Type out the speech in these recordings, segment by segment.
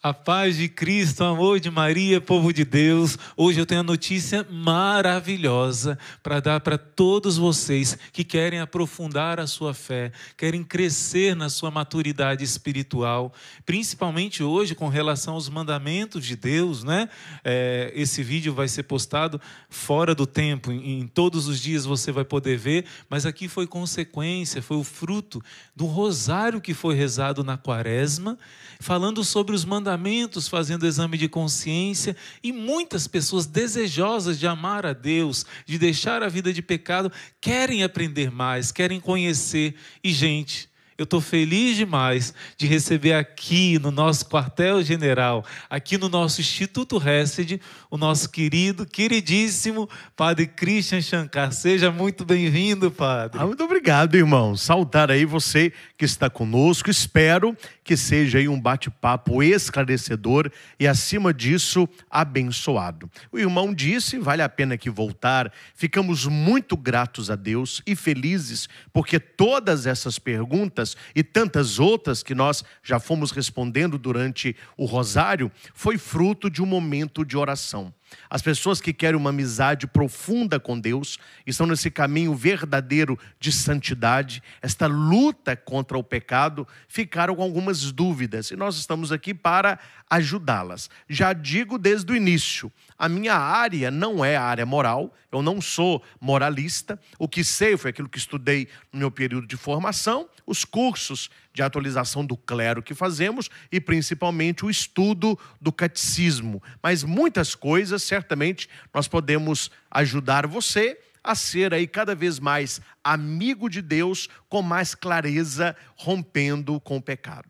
A paz de Cristo, o amor de Maria, povo de Deus. Hoje eu tenho a notícia maravilhosa para dar para todos vocês que querem aprofundar a sua fé, querem crescer na sua maturidade espiritual, principalmente hoje com relação aos mandamentos de Deus, né? É, esse vídeo vai ser postado fora do tempo, em, em todos os dias você vai poder ver, mas aqui foi consequência, foi o fruto do rosário que foi rezado na quaresma, falando sobre os mandamentos mandamentos, fazendo exame de consciência, e muitas pessoas desejosas de amar a Deus, de deixar a vida de pecado, querem aprender mais, querem conhecer. E, gente, eu estou feliz demais de receber aqui no nosso quartel-general, aqui no nosso Instituto Hesed, o nosso querido, queridíssimo Padre Christian Shankar. Seja muito bem-vindo, Padre. Ah, muito obrigado, irmão. Saudar aí você que está conosco. Espero que seja aí um bate-papo esclarecedor e, acima disso, abençoado. O irmão disse, vale a pena que voltar. Ficamos muito gratos a Deus e felizes porque todas essas perguntas perguntas e tantas outras que nós já fomos respondendo durante o rosário, foi fruto de um momento de oração. coração. As pessoas que querem uma amizade profunda com Deus estão nesse caminho verdadeiro de santidade, esta luta contra o pecado, ficaram com algumas dúvidas e nós estamos aqui para ajudá-las. Já digo desde o início, a minha área não é a área moral, eu não sou moralista. O que sei foi aquilo que estudei no meu período de formação, os cursos de atualização do clero que fazemos e principalmente o estudo do catecismo. Mas muitas coisas, certamente, nós podemos ajudar você a ser aí cada vez mais amigo de Deus com mais clareza, rompendo com o pecado.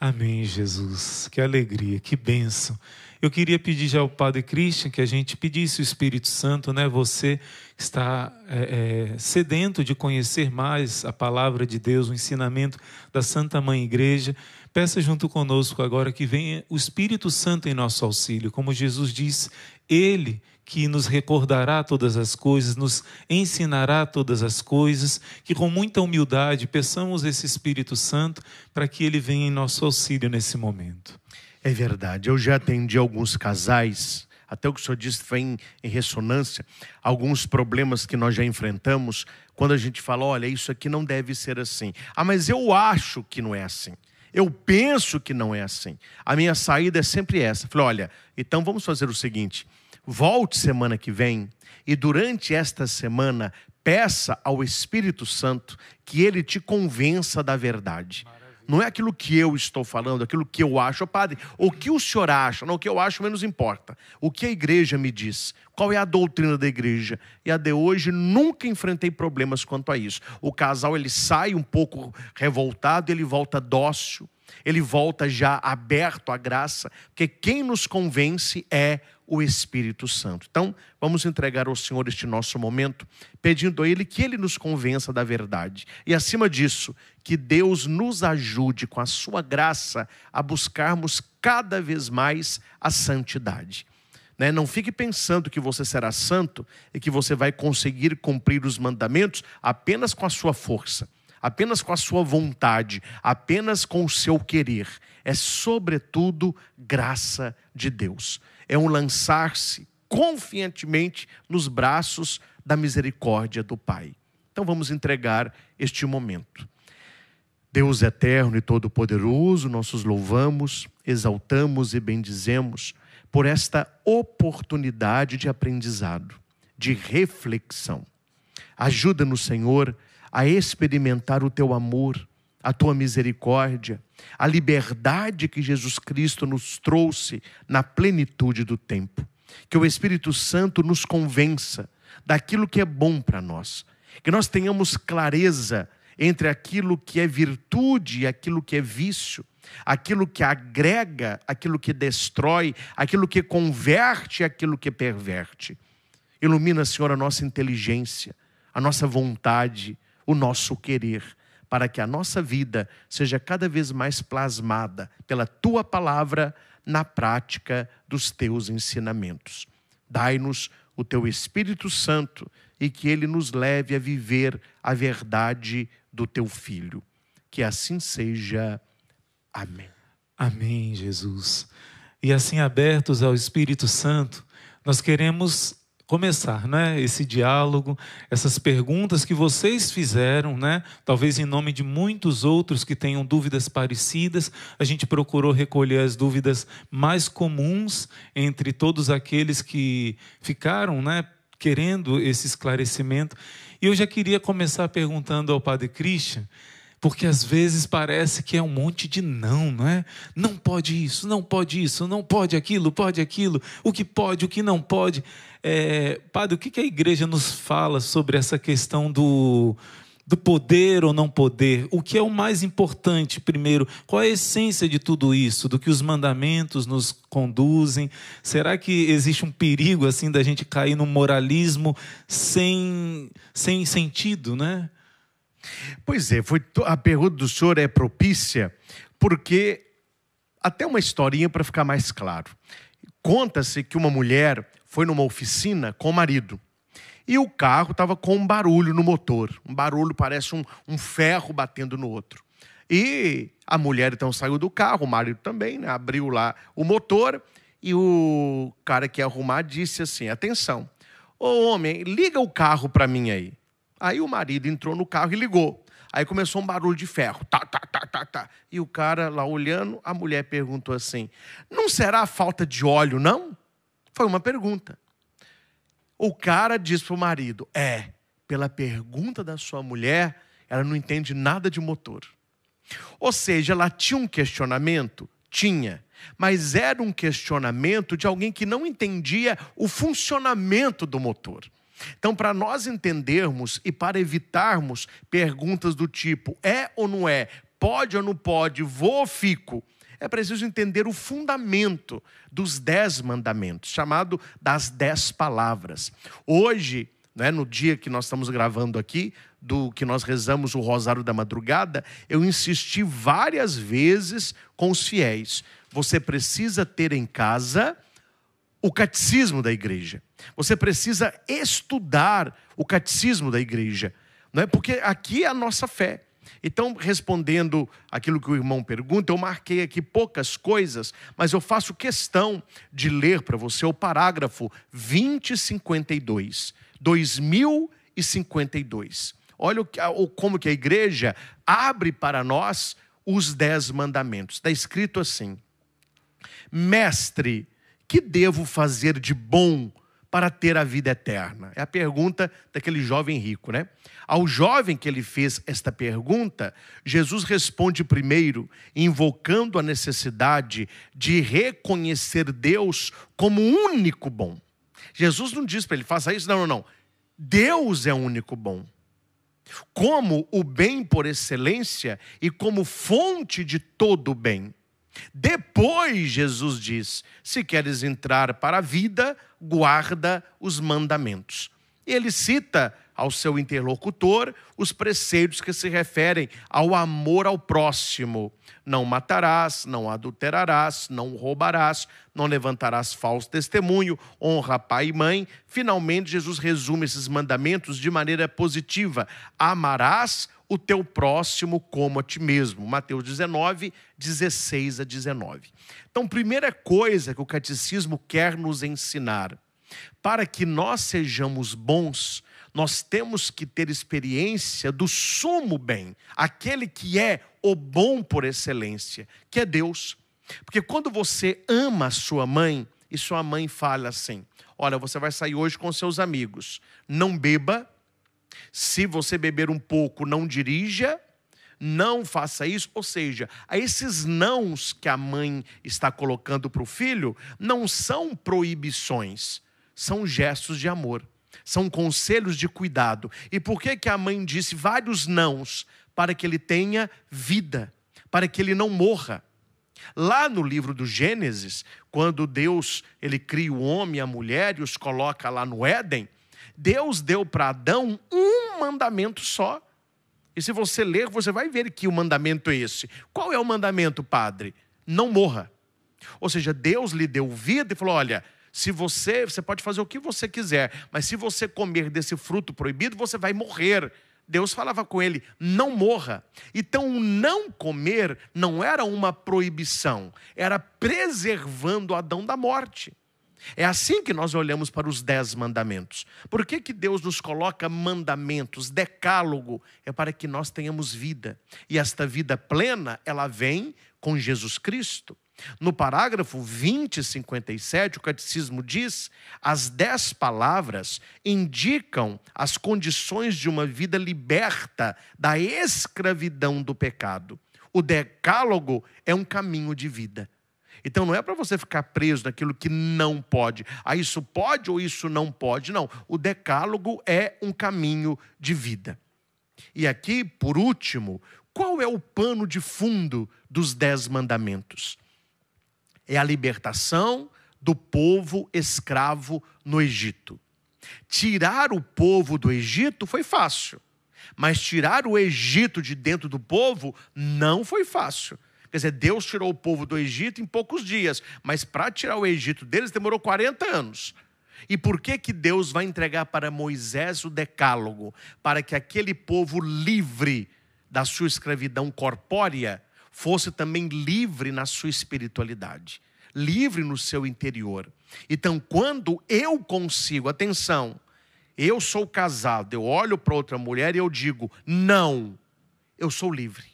Amém, Jesus. Que alegria, que bênção. Eu queria pedir já ao Padre Christian que a gente pedisse o Espírito Santo, né? Você está é, é, sedento de conhecer mais a palavra de Deus, o ensinamento da Santa Mãe Igreja. Peça junto conosco agora que venha o Espírito Santo em nosso auxílio. Como Jesus disse, Ele que nos recordará todas as coisas, nos ensinará todas as coisas, que com muita humildade peçamos esse Espírito Santo para que ele venha em nosso auxílio nesse momento. É verdade, eu já atendi alguns casais, até o que o senhor disse foi em, em ressonância, alguns problemas que nós já enfrentamos, quando a gente fala, olha, isso aqui não deve ser assim. Ah, mas eu acho que não é assim. Eu penso que não é assim. A minha saída é sempre essa. Falei, olha, então vamos fazer o seguinte: Volte semana que vem e durante esta semana peça ao Espírito Santo que ele te convença da verdade. Não é aquilo que eu estou falando, aquilo que eu acho, oh, padre. O que o senhor acha? Não, o que eu acho menos importa. O que a igreja me diz? Qual é a doutrina da igreja? E a de hoje nunca enfrentei problemas quanto a isso. O casal ele sai um pouco revoltado, ele volta dócil, ele volta já aberto à graça, porque quem nos convence é o Espírito Santo. Então, vamos entregar ao Senhor este nosso momento, pedindo a Ele que Ele nos convença da verdade. E, acima disso, que Deus nos ajude com a Sua graça a buscarmos cada vez mais a santidade. Né? Não fique pensando que você será santo e que você vai conseguir cumprir os mandamentos apenas com a sua força apenas com a sua vontade, apenas com o seu querer. É, sobretudo, graça de Deus é um lançar-se confiantemente nos braços da misericórdia do Pai. Então vamos entregar este momento. Deus eterno e todo-poderoso, nós os louvamos, exaltamos e bendizemos por esta oportunidade de aprendizado, de reflexão. Ajuda-nos, Senhor, a experimentar o teu amor, a tua misericórdia, a liberdade que Jesus Cristo nos trouxe na plenitude do tempo. Que o Espírito Santo nos convença daquilo que é bom para nós, que nós tenhamos clareza entre aquilo que é virtude e aquilo que é vício, aquilo que agrega, aquilo que destrói, aquilo que converte aquilo que perverte. Ilumina, Senhor, a nossa inteligência, a nossa vontade, o nosso querer para que a nossa vida seja cada vez mais plasmada pela tua palavra na prática dos teus ensinamentos. Dai-nos o teu Espírito Santo e que ele nos leve a viver a verdade do teu filho. Que assim seja. Amém. Amém, Jesus. E assim, abertos ao Espírito Santo, nós queremos começar, né, esse diálogo, essas perguntas que vocês fizeram, né, talvez em nome de muitos outros que tenham dúvidas parecidas, a gente procurou recolher as dúvidas mais comuns entre todos aqueles que ficaram, né, querendo esse esclarecimento. E eu já queria começar perguntando ao Padre Christian, porque às vezes parece que é um monte de não, não é? Não pode isso, não pode isso, não pode aquilo, pode aquilo, o que pode, o que não pode. É, padre, o que a igreja nos fala sobre essa questão do, do poder ou não poder? O que é o mais importante, primeiro? Qual é a essência de tudo isso? Do que os mandamentos nos conduzem? Será que existe um perigo assim da gente cair no moralismo sem, sem sentido, né? Pois é, foi a pergunta do senhor é propícia, porque até uma historinha para ficar mais claro. Conta-se que uma mulher foi numa oficina com o marido. E o carro estava com um barulho no motor. Um barulho parece um, um, ferro batendo no outro. E a mulher então saiu do carro, o marido também, né? abriu lá o motor. E o cara que ia arrumar disse assim: Atenção, ô homem, liga o carro para mim aí. Aí o marido entrou no carro e ligou. Aí começou um barulho de ferro. Tá, tá, tá, tá, tá. E o cara lá olhando, a mulher perguntou assim: Não será falta de óleo, não? Foi uma pergunta. O cara disse para o marido: É, pela pergunta da sua mulher, ela não entende nada de motor. Ou seja, ela tinha um questionamento? Tinha. Mas era um questionamento de alguém que não entendia o funcionamento do motor. Então, para nós entendermos e para evitarmos perguntas do tipo é ou não é, pode ou não pode, vou ou fico, é preciso entender o fundamento dos dez mandamentos, chamado das dez palavras. Hoje, né, no dia que nós estamos gravando aqui, do que nós rezamos o Rosário da Madrugada, eu insisti várias vezes com os fiéis. Você precisa ter em casa o catecismo da igreja. Você precisa estudar o catecismo da igreja, não é? Porque aqui é a nossa fé. Então, respondendo aquilo que o irmão pergunta, eu marquei aqui poucas coisas, mas eu faço questão de ler para você o parágrafo 2052, 2052. Olha como que a igreja abre para nós os dez mandamentos. Está escrito assim: Mestre, que devo fazer de bom para ter a vida eterna? É a pergunta daquele jovem rico, né? Ao jovem que ele fez esta pergunta, Jesus responde primeiro, invocando a necessidade de reconhecer Deus como único bom. Jesus não diz para ele, faça isso, não, não, não. Deus é o único bom. Como o bem por excelência e como fonte de todo o bem. Depois, Jesus diz: se queres entrar para a vida, guarda os mandamentos. Ele cita ao seu interlocutor os preceitos que se referem ao amor ao próximo. Não matarás, não adulterarás, não roubarás, não levantarás falso testemunho, honra pai e mãe. Finalmente, Jesus resume esses mandamentos de maneira positiva: amarás o teu próximo como a ti mesmo. Mateus 19, 16 a 19. Então, primeira coisa que o catecismo quer nos ensinar, para que nós sejamos bons, nós temos que ter experiência do sumo bem, aquele que é o bom por excelência, que é Deus. Porque quando você ama a sua mãe, e sua mãe fala assim: Olha, você vai sair hoje com seus amigos, não beba, se você beber um pouco, não dirija, não faça isso. Ou seja, esses nãos que a mãe está colocando para o filho não são proibições, são gestos de amor, são conselhos de cuidado. E por que, que a mãe disse vários nãos? Para que ele tenha vida, para que ele não morra. Lá no livro do Gênesis, quando Deus ele cria o homem e a mulher e os coloca lá no Éden, Deus deu para Adão um mandamento só. E se você ler, você vai ver que o mandamento é esse. Qual é o mandamento, padre? Não morra. Ou seja, Deus lhe deu vida e falou: olha, se você, você pode fazer o que você quiser, mas se você comer desse fruto proibido, você vai morrer. Deus falava com ele: não morra. Então, o não comer não era uma proibição, era preservando Adão da morte. É assim que nós olhamos para os dez mandamentos. Por que, que Deus nos coloca mandamentos, decálogo? É para que nós tenhamos vida. E esta vida plena, ela vem com Jesus Cristo. No parágrafo 20 e 57, o catecismo diz: as dez palavras indicam as condições de uma vida liberta da escravidão do pecado. O decálogo é um caminho de vida. Então não é para você ficar preso naquilo que não pode. Ah, isso pode ou isso não pode. Não. O decálogo é um caminho de vida. E aqui, por último, qual é o pano de fundo dos dez mandamentos? É a libertação do povo escravo no Egito. Tirar o povo do Egito foi fácil, mas tirar o Egito de dentro do povo não foi fácil. Quer dizer, Deus tirou o povo do Egito em poucos dias, mas para tirar o Egito deles demorou 40 anos. E por que que Deus vai entregar para Moisés o decálogo? Para que aquele povo livre da sua escravidão corpórea fosse também livre na sua espiritualidade, livre no seu interior. Então, quando eu consigo, atenção, eu sou casado, eu olho para outra mulher e eu digo, não, eu sou livre.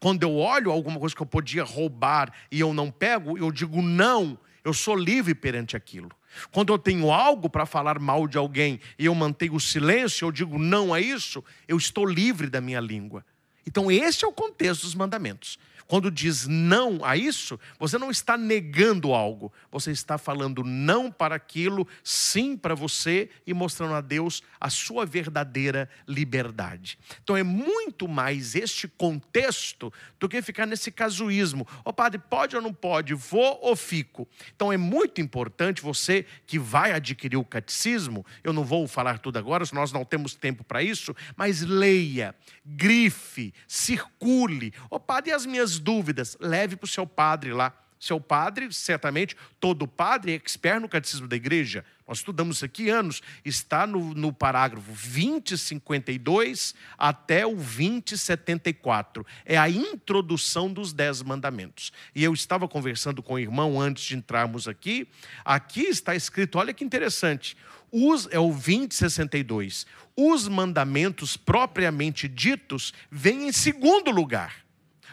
Quando eu olho alguma coisa que eu podia roubar e eu não pego, eu digo não, eu sou livre perante aquilo. Quando eu tenho algo para falar mal de alguém e eu mantenho o silêncio, eu digo não a isso, eu estou livre da minha língua. Então, este é o contexto dos mandamentos. Quando diz não a isso, você não está negando algo, você está falando não para aquilo, sim para você e mostrando a Deus a sua verdadeira liberdade. Então é muito mais este contexto do que ficar nesse casuísmo. Ô oh, padre, pode ou não pode? Vou ou fico? Então é muito importante você que vai adquirir o catecismo, eu não vou falar tudo agora, nós não temos tempo para isso, mas leia, grife, circule. Ô oh, padre, e as minhas dúvidas, leve para o seu padre lá. Seu padre, certamente, todo padre é expert no catecismo da igreja. Nós estudamos aqui anos. Está no, no parágrafo 2052 até o 2074. É a introdução dos Dez Mandamentos. E eu estava conversando com o irmão antes de entrarmos aqui. Aqui está escrito, olha que interessante. Os, é o 2062. Os mandamentos propriamente ditos vêm em segundo lugar.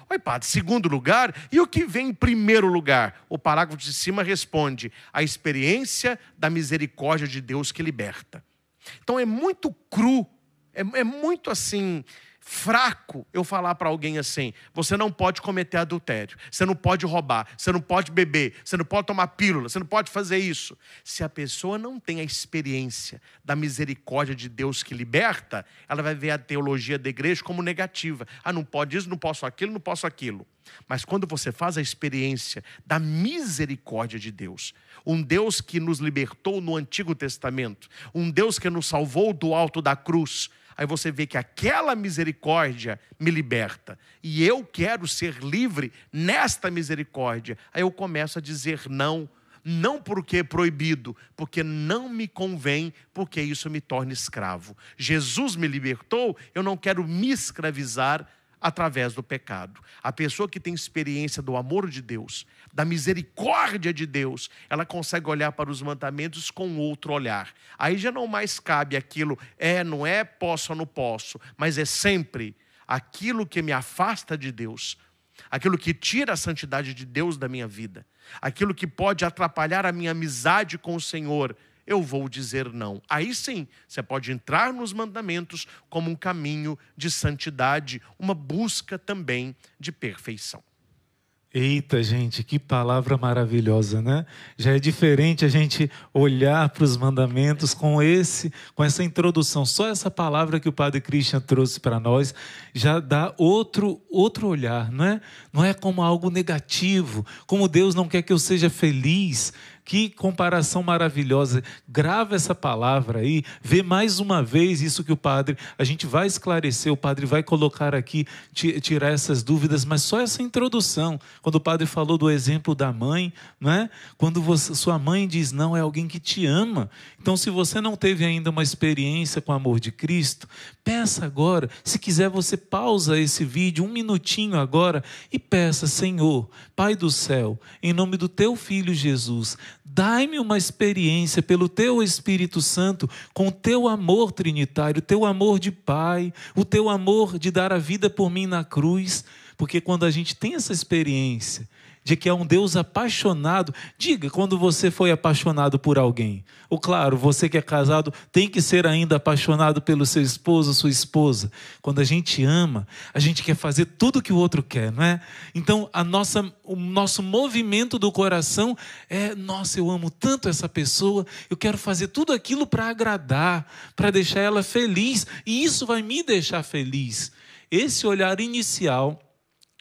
Oi, padre, segundo lugar, e o que vem em primeiro lugar? O parágrafo de cima responde: a experiência da misericórdia de Deus que liberta. Então é muito cru, é, é muito assim, fraco eu falar para alguém assim: você não pode cometer adultério, você não pode roubar, você não pode beber, você não pode tomar pílula, você não pode fazer isso. Se a pessoa não tem a experiência da misericórdia de Deus que liberta, ela vai ver a teologia da igreja como negativa. Ah, não pode isso, não posso aquilo, não posso aquilo. Mas quando você faz a experiência da misericórdia de Deus, um Deus que nos libertou no Antigo Testamento, um Deus que nos salvou do alto da cruz, Aí você vê que aquela misericórdia me liberta. E eu quero ser livre nesta misericórdia. Aí eu começo a dizer não. Não porque é proibido, porque não me convém, porque isso me torna escravo. Jesus me libertou, eu não quero me escravizar através do pecado. A pessoa que tem experiência do amor de Deus, da misericórdia de Deus, ela consegue olhar para os mandamentos com outro olhar. Aí já não mais cabe aquilo, é, não é, posso ou não posso, mas é sempre aquilo que me afasta de Deus, aquilo que tira a santidade de Deus da minha vida, aquilo que pode atrapalhar a minha amizade com o Senhor eu vou dizer não. Aí sim, você pode entrar nos mandamentos como um caminho de santidade, uma busca também de perfeição. Eita, gente, que palavra maravilhosa, né? Já é diferente a gente olhar para os mandamentos com esse, com essa introdução. Só essa palavra que o Padre Christian trouxe para nós já dá outro outro olhar, não é? Não é como algo negativo, como Deus não quer que eu seja feliz, Que comparação maravilhosa. Grava essa palavra aí, vê mais uma vez isso que o padre, a gente vai esclarecer, o padre vai colocar aqui, tirar essas dúvidas, mas só essa introdução, quando o padre falou do exemplo da mãe, não é? Quando você, sua mãe diz não, é alguém que te ama. Então, se você não teve ainda uma experiência com o amor de Cristo, peça agora. Se quiser, você pausa esse vídeo um minutinho agora e peça, Senhor, Pai do céu, em nome do teu filho Jesus, dai-me uma experiência pelo teu Espírito Santo com o teu amor trinitário, o teu amor de Pai, o teu amor de dar a vida por mim na cruz, porque quando a gente tem essa experiência, de que é um Deus apaixonado. Diga quando você foi apaixonado por alguém. Ou claro, você que é casado tem que ser ainda apaixonado pelo seu esposo, sua esposa. Quando a gente ama, a gente quer fazer tudo que o outro quer, não é? Então, a nossa, o nosso movimento do coração é: nossa, eu amo tanto essa pessoa, eu quero fazer tudo aquilo para agradar, para deixar ela feliz, e isso vai me deixar feliz. Esse olhar inicial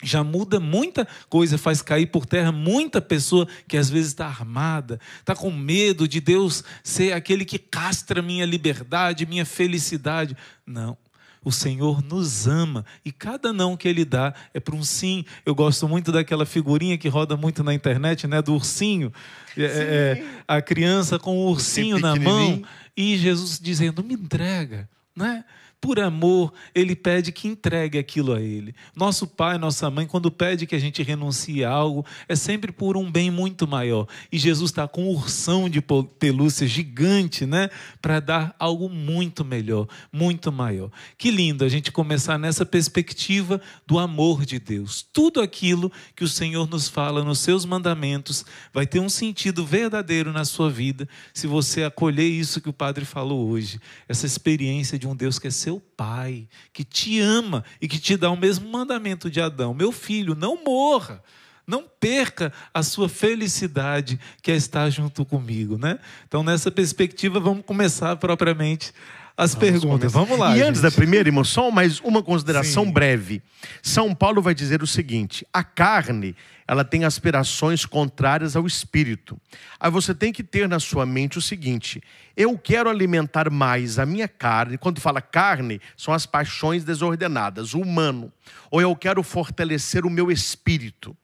já muda muita coisa, faz cair por terra muita pessoa que às vezes está armada, está com medo de Deus ser aquele que castra minha liberdade, minha felicidade. Não. O Senhor nos ama e cada não que Ele dá é para um sim. Eu gosto muito daquela figurinha que roda muito na internet, né, do ursinho, é, é, a criança com o ursinho na mão e Jesus dizendo: me entrega, né? Por amor, ele pede que entregue aquilo a ele. Nosso pai, nossa mãe, quando pede que a gente renuncie a algo, é sempre por um bem muito maior. E Jesus está com um ursão de pelúcia gigante, né? Para dar algo muito melhor, muito maior. Que lindo a gente começar nessa perspectiva do amor de Deus. Tudo aquilo que o Senhor nos fala nos seus mandamentos vai ter um sentido verdadeiro na sua vida se você acolher isso que o Padre falou hoje. Essa experiência de um Deus que é seu seu pai, que te ama e que te dá o mesmo mandamento de Adão: meu filho, não morra. Não perca a sua felicidade que é estar junto comigo, né? Então, nessa perspectiva, vamos começar propriamente as Vamos perguntas. Começar. Vamos lá. E gente. antes da primeira, irmão, só mais uma consideração Sim. breve. São Paulo vai dizer o seguinte: a carne ela tem aspirações contrárias ao espírito. Aí você tem que ter na sua mente o seguinte: eu quero alimentar mais a minha carne. Quando fala carne, são as paixões desordenadas, o humano. Ou eu quero fortalecer o meu espírito.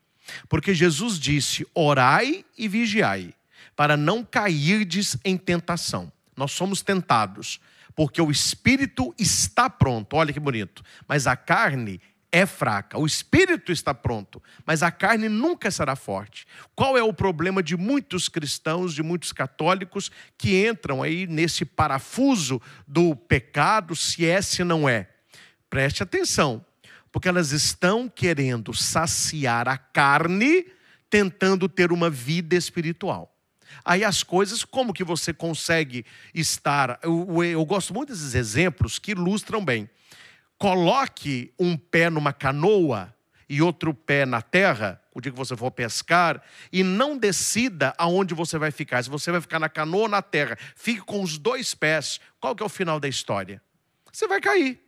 Porque Jesus disse: orai e vigiai, para não cairdes em tentação. Nós somos tentados, porque o espírito está pronto, olha que bonito, mas a carne é fraca. O espírito está pronto, mas a carne nunca será forte. Qual é o problema de muitos cristãos, de muitos católicos que entram aí nesse parafuso do pecado, se é, se não é? Preste atenção, porque elas estão querendo saciar a carne, tentando ter uma vida espiritual. Aí as coisas, como que você consegue estar? Eu, eu, gosto muito desses exemplos que ilustram bem coloque um pé numa canoa e outro pé na terra, o dia que você for pescar, e não decida aonde você vai ficar. Se você vai ficar na canoa ou na terra, fique com os dois pés. Qual que é o final da história? Você vai cair.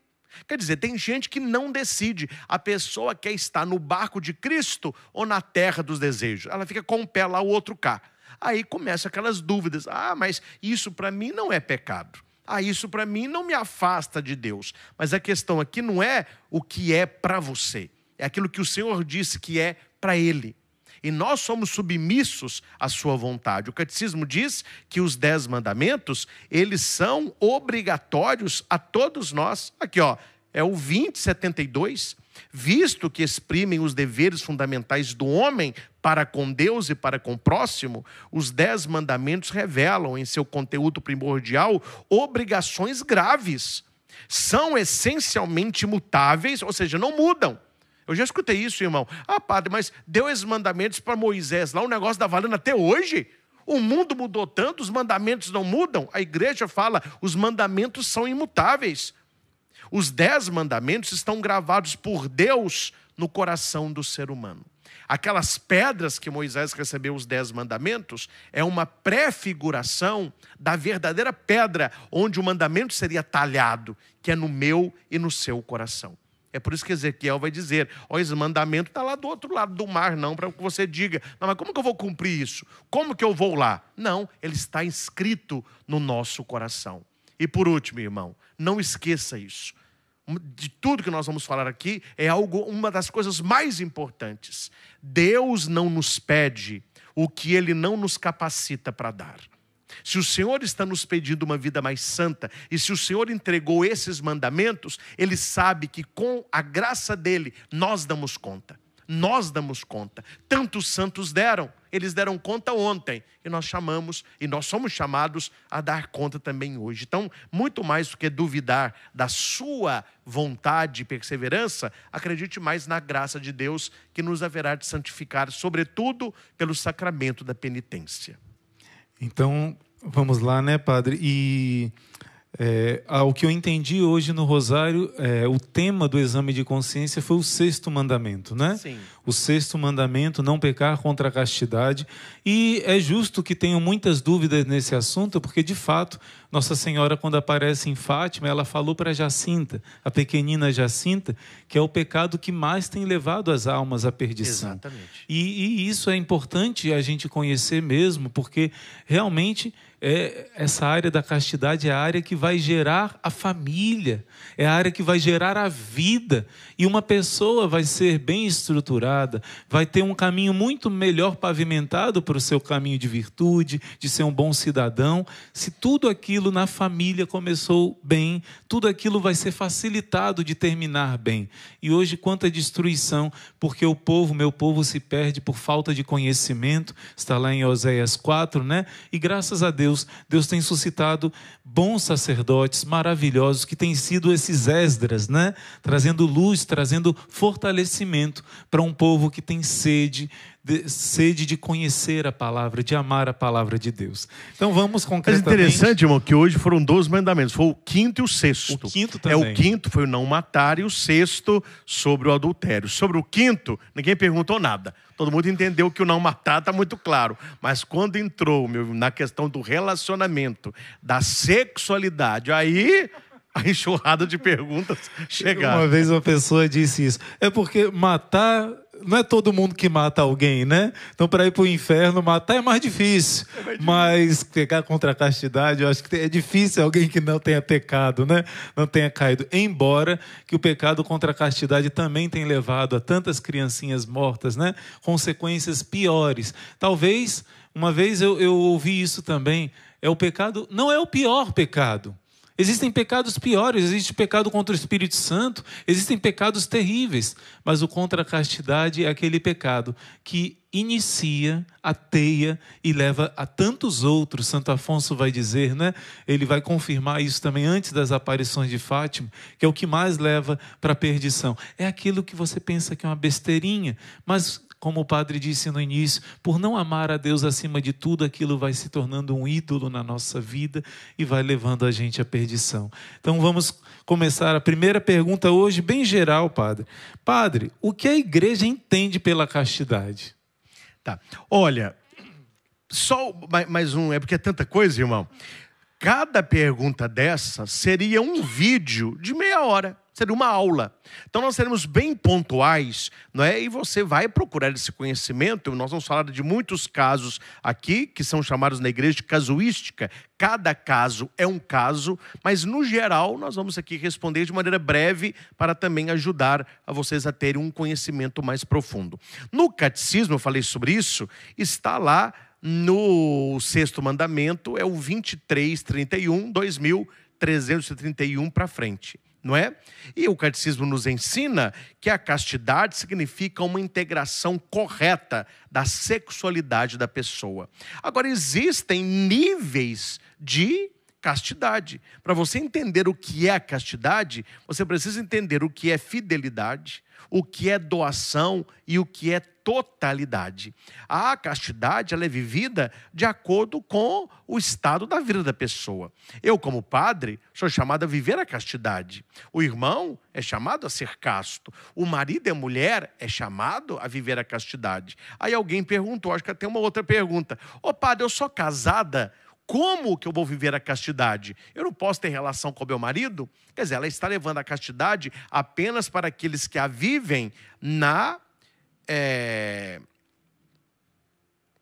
Quer dizer, tem gente que não decide. A pessoa quer estar no barco de Cristo ou na terra dos desejos. Ela fica com um pé lá, o outro cá. Aí começam aquelas dúvidas. Ah, mas isso para mim não é pecado. Ah, isso para mim não me afasta de Deus. Mas a questão aqui não é o que é para você, é aquilo que o Senhor disse que é para Ele. E nós somos submissos à sua vontade. O catecismo diz que os dez mandamentos, eles são obrigatórios a todos nós. Aqui, ó, é o 2072 visto que exprimem os deveres fundamentais do homem para com Deus e para com o próximo, os dez mandamentos revelam em seu conteúdo primordial obrigações graves. São essencialmente mutáveis, ou seja, não mudam. Eu já escutei isso, irmão. Ah, padre, mas deu esses mandamentos para Moisés lá, o negócio está valendo até hoje. O mundo mudou tanto, os mandamentos não mudam. A igreja fala, os mandamentos são imutáveis. Os dez mandamentos estão gravados por Deus no coração do ser humano. Aquelas pedras que Moisés recebeu os dez mandamentos é uma prefiguração da verdadeira pedra onde o mandamento seria talhado, que é no meu e no seu coração. É por isso que Ezequiel vai dizer: ó, esse mandamento está lá do outro lado do mar, não, para que você diga, mas como que eu vou cumprir isso? Como que eu vou lá? Não, ele está escrito no nosso coração. E por último, irmão, não esqueça isso. De tudo que nós vamos falar aqui, é algo, uma das coisas mais importantes. Deus não nos pede o que ele não nos capacita para dar. Se o Senhor está nos pedindo uma vida mais santa, e se o Senhor entregou esses mandamentos, Ele sabe que com a graça dele nós damos conta. Nós damos conta. Tantos santos deram, eles deram conta ontem, e nós chamamos, e nós somos chamados a dar conta também hoje. Então, muito mais do que duvidar da sua vontade e perseverança, acredite mais na graça de Deus que nos haverá de santificar, sobretudo pelo sacramento da penitência. Então, vamos lá, né, padre? E é, o que eu entendi hoje no Rosário, é, o tema do exame de consciência foi o sexto mandamento, né? Sim. O sexto mandamento, não pecar contra a castidade. E é justo que tenham muitas dúvidas nesse assunto, porque de fato, Nossa Senhora, quando aparece em Fátima, ela falou para Jacinta, a pequenina Jacinta, que é o pecado que mais tem levado as almas à perdição. Exatamente. E, e isso é importante a gente conhecer mesmo, porque realmente é, essa área da castidade é a área que vai gerar a família, é a área que vai gerar a vida. E uma pessoa vai ser bem estruturada, vai ter um caminho muito melhor pavimentado para o seu caminho de virtude, de ser um bom cidadão. Se tudo aquilo na família começou bem, tudo aquilo vai ser facilitado de terminar bem. E hoje, quanta destruição, porque o povo, meu povo, se perde por falta de conhecimento, está lá em Oséias 4, né? E graças a Deus Deus, Deus tem suscitado bons sacerdotes maravilhosos que têm sido esses Esdras, né? Trazendo luz, trazendo fortalecimento para um povo que tem sede de, sede de conhecer a palavra, de amar a palavra de Deus. Então vamos concretamente. É interessante, irmão, que hoje foram dois mandamentos, foi o quinto e o sexto. O quinto também. É o quinto foi o não matar e o sexto sobre o adultério. Sobre o quinto, ninguém perguntou nada. Todo mundo entendeu que o não matar está muito claro. Mas quando entrou meu, na questão do relacionamento, da sexualidade, aí a enxurrada de perguntas chegaram. Uma vez uma pessoa disse isso. É porque matar não é todo mundo que mata alguém, né? Então, para ir para o inferno, matar é mais difícil. É mais difícil. Mas pegar contra a castidade, eu acho que é difícil alguém que não tenha pecado, né? Não tenha caído. Embora que o pecado contra a castidade também tenha levado a tantas criancinhas mortas, né? Consequências piores. Talvez, uma vez eu, eu ouvi isso também, é o pecado, não é o pior pecado. Existem pecados piores, existe pecado contra o Espírito Santo, existem pecados terríveis, mas o contra a castidade é aquele pecado que inicia, ateia e leva a tantos outros. Santo Afonso vai dizer, né? Ele vai confirmar isso também antes das aparições de Fátima, que é o que mais leva para a perdição. É aquilo que você pensa que é uma besteirinha, mas como o padre disse no início, por não amar a Deus acima de tudo, aquilo vai se tornando um ídolo na nossa vida e vai levando a gente à perdição. Então vamos começar a primeira pergunta hoje, bem geral, padre. Padre, o que a igreja entende pela castidade? Tá. Olha, só mais um, é porque é tanta coisa, irmão. Cada pergunta dessa seria um vídeo de meia hora seria uma aula. Então nós seremos bem pontuais, não é? E você vai procurar esse conhecimento. Nós vamos falar de muitos casos aqui que são chamados na igreja de casuística. Cada caso é um caso, mas no geral nós vamos aqui responder de maneira breve para também ajudar a vocês a terem um conhecimento mais profundo. No catecismo, eu falei sobre isso, está lá no sexto mandamento, é o 2331, 2331 para frente não é? E o catecismo nos ensina que a castidade significa uma integração correta da sexualidade da pessoa. Agora, existem níveis de castidade. Para você entender o que é a castidade, você precisa entender o que é fidelidade, o que é doação e o que é totalidade. A castidade ela é vivida de acordo com o estado da vida da pessoa. Eu, como padre, sou chamado a viver a castidade. O irmão é chamado a ser casto. O marido e a mulher é chamado a viver a castidade. Aí alguém perguntou, acho que tem uma outra pergunta. Ô padre, eu sou casada como que eu vou viver a castidade? Eu não posso ter relação com o meu marido? Quer dizer, ela está levando a castidade apenas para aqueles que a vivem na, é,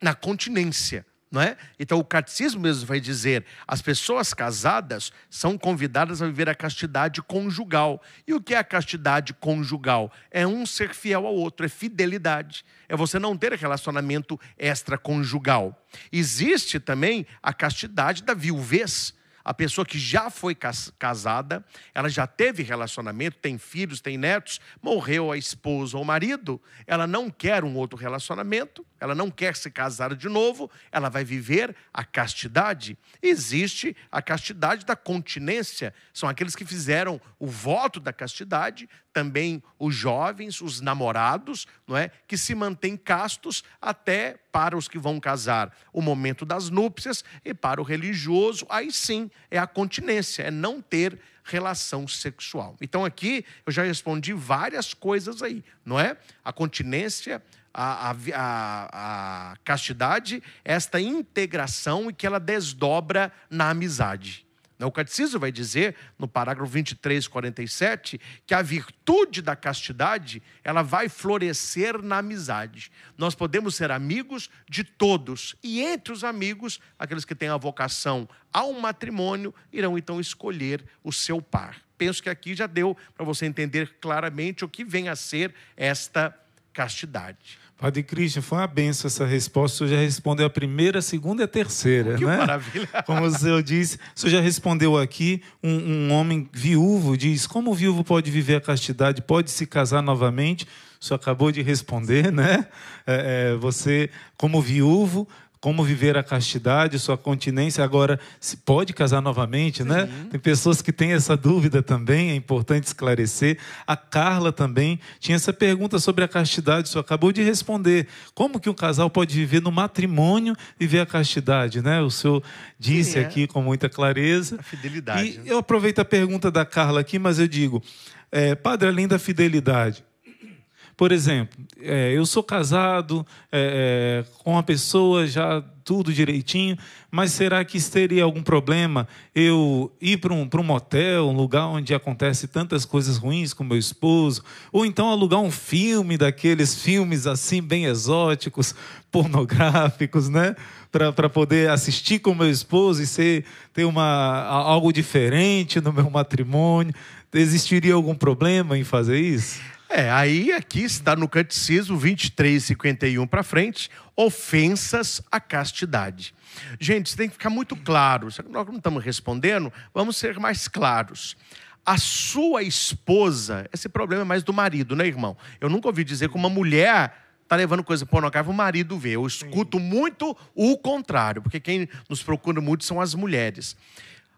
na continência. Não é? Então, o catecismo mesmo vai dizer: as pessoas casadas são convidadas a viver a castidade conjugal. E o que é a castidade conjugal? É um ser fiel ao outro, é fidelidade. É você não ter relacionamento extraconjugal. Existe também a castidade da viuvez a pessoa que já foi casada, ela já teve relacionamento, tem filhos, tem netos, morreu a esposa ou o marido, ela não quer um outro relacionamento, ela não quer se casar de novo, ela vai viver a castidade. Existe a castidade da continência, são aqueles que fizeram o voto da castidade, também os jovens, os namorados, não é, que se mantêm castos até para os que vão casar, o momento das núpcias e para o religioso, aí sim é a continência, é não ter relação sexual. Então aqui eu já respondi várias coisas aí, não é? A continência, a, a, a, castidade, esta integração e que ela desdobra na amizade. O catecismo vai dizer, no parágrafo 23, 47, que a virtude da castidade ela vai florescer na amizade. Nós podemos ser amigos de todos, e entre os amigos, aqueles que têm a vocação ao matrimônio, irão então escolher o seu par. Penso que aqui já deu para você entender claramente o que vem a ser esta castidade. Padre Cristian, foi uma benção essa resposta. O senhor já respondeu a primeira, a segunda e a terceira. Que né? maravilha. Como o senhor disse, o senhor já respondeu aqui. Um, um, homem viúvo diz: como o viúvo pode viver a castidade? Pode se casar novamente? O senhor acabou de responder, né? É, é, você, como viúvo, como viver a castidade, sua continência. Agora, se pode casar novamente, né? Né? Tem pessoas que têm essa dúvida também, é importante esclarecer. A Carla também tinha essa pergunta sobre a castidade, Você acabou de responder. Como que um casal pode viver no matrimônio e viver a castidade, né? O senhor disse Sim, é. aqui com muita clareza. A fidelidade. E eu aproveito a pergunta da Carla aqui, mas eu digo, é, padre, além da fidelidade, por exemplo, é, eu sou casado é, é, com uma pessoa já tudo direitinho, mas será que teria algum problema eu ir para um, um motel, um lugar onde acontece tantas coisas ruins com meu esposo, ou então alugar um filme daqueles filmes assim bem exóticos, pornográficos, né? Para poder assistir com meu esposo e ser, ter uma, algo diferente no meu matrimônio. Existiria algum problema em fazer isso? É, aí aqui está no Catecismo 23, 51 para frente, ofensas à castidade. Gente, isso tem que ficar muito claro. Nós não estamos respondendo, vamos ser mais claros. A sua esposa, esse problema é mais do marido, né, irmão? Eu nunca ouvi dizer que uma mulher está levando coisa pornográfica, o marido vê. Eu escuto Sim. muito o contrário, porque quem nos procura muito são as mulheres.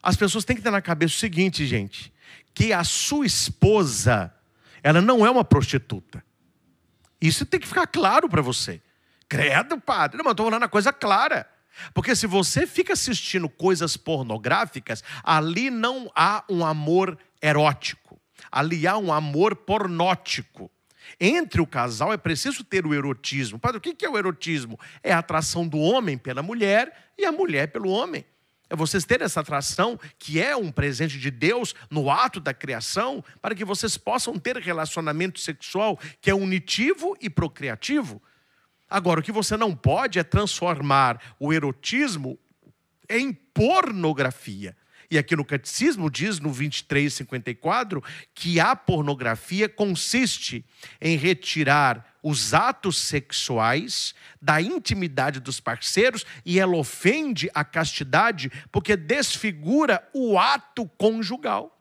As pessoas têm que ter na cabeça o seguinte, gente, que a sua esposa ela não é uma prostituta. Isso tem que ficar claro para você. Credo, padre. Não, mas estou falando a coisa clara. Porque se você fica assistindo coisas pornográficas, ali não há um amor erótico. Ali há um amor pornótico. Entre o casal é preciso ter o erotismo. Padre, o que é o erotismo? É a atração do homem pela mulher e a mulher pelo homem. É vocês terem essa atração, que é um presente de Deus no ato da criação, para que vocês possam ter relacionamento sexual que é unitivo e procriativo. Agora, o que você não pode é transformar o erotismo em pornografia. E aqui no Catecismo diz, no 2354, que a pornografia consiste em retirar os atos sexuais da intimidade dos parceiros e ela ofende a castidade porque desfigura o ato conjugal.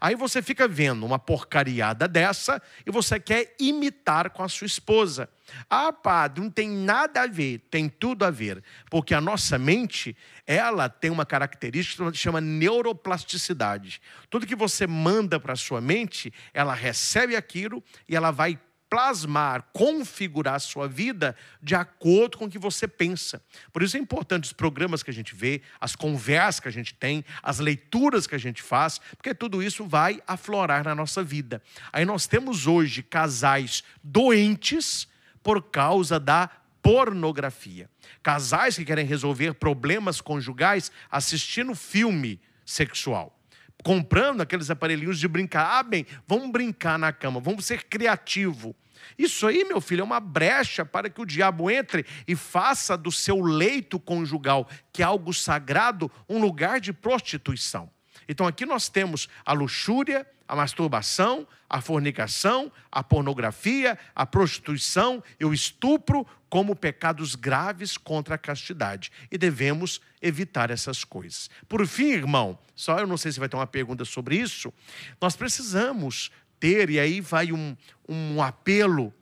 Aí você fica vendo uma porcariada dessa e você quer imitar com a sua esposa. Ah, padre, não tem nada a ver, tem tudo a ver, porque a nossa mente, ela tem uma característica que chama neuroplasticidade. Tudo que você manda para a sua mente, ela recebe aquilo e ela vai plasmar, configurar a sua vida de acordo com o que você pensa. Por isso é importante os programas que a gente vê, as conversas que a gente tem, as leituras que a gente faz, porque tudo isso vai aflorar na nossa vida. Aí nós temos hoje casais doentes por causa da pornografia. Casais que querem resolver problemas conjugais assistindo filme sexual. Comprando aqueles aparelhinhos de brincar. Ah, bem, vamos brincar na cama, vamos ser criativo. Isso aí, meu filho, é uma brecha para que o diabo entre e faça do seu leito conjugal, que é algo sagrado, um lugar de prostituição. Então aqui nós temos a luxúria, a masturbação, a fornicação, a pornografia, a prostituição e o estupro como pecados graves contra a castidade. E devemos evitar essas coisas. Por fim, irmão, só eu não sei se vai ter uma pergunta sobre isso, nós precisamos ter, e aí vai um, um apelo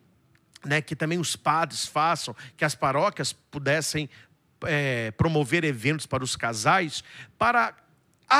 né, que também os padres façam, que as paróquias pudessem é, promover eventos para os casais, para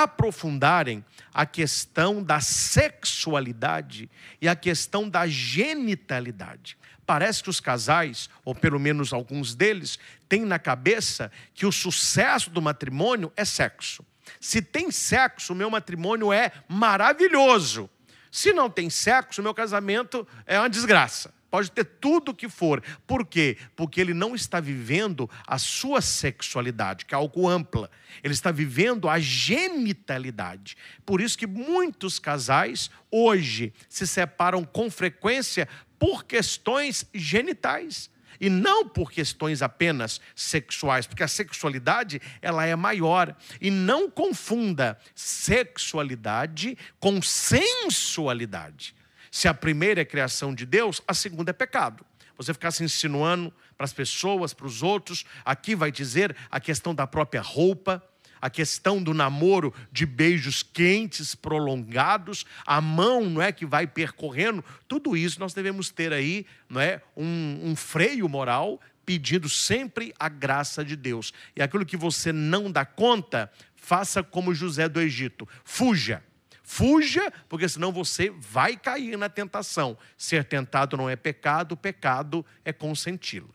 aprofundarem a questão da sexualidade e a questão da genitalidade. Parece que os casais, ou pelo menos alguns deles, têm na cabeça que o sucesso do matrimônio é sexo. Se tem sexo, o meu matrimônio é maravilhoso. Se não tem sexo, meu casamento é uma desgraça. Pode ter tudo o que for. Por quê? Porque ele não está vivendo a sua sexualidade, que é algo ampla. Ele está vivendo a genitalidade. Por isso que muitos casais hoje se separam com frequência por questões genitais e não por questões apenas sexuais, porque a sexualidade ela é maior e não confunda sexualidade com sensualidade. Se a primeira é criação de Deus, a segunda é pecado. Você ficar se insinuando para as pessoas, para os outros, aqui vai dizer a questão da própria roupa, a questão do namoro de beijos quentes, prolongados, a mão não é que vai percorrendo, tudo isso nós devemos ter aí, não é, um, um freio moral pedindo sempre a graça de Deus. E aquilo que você não dá conta, faça como José do Egito, fuja. Fuja, porque senão você vai cair na tentação. Ser tentado não é pecado, pecado é consenti-la.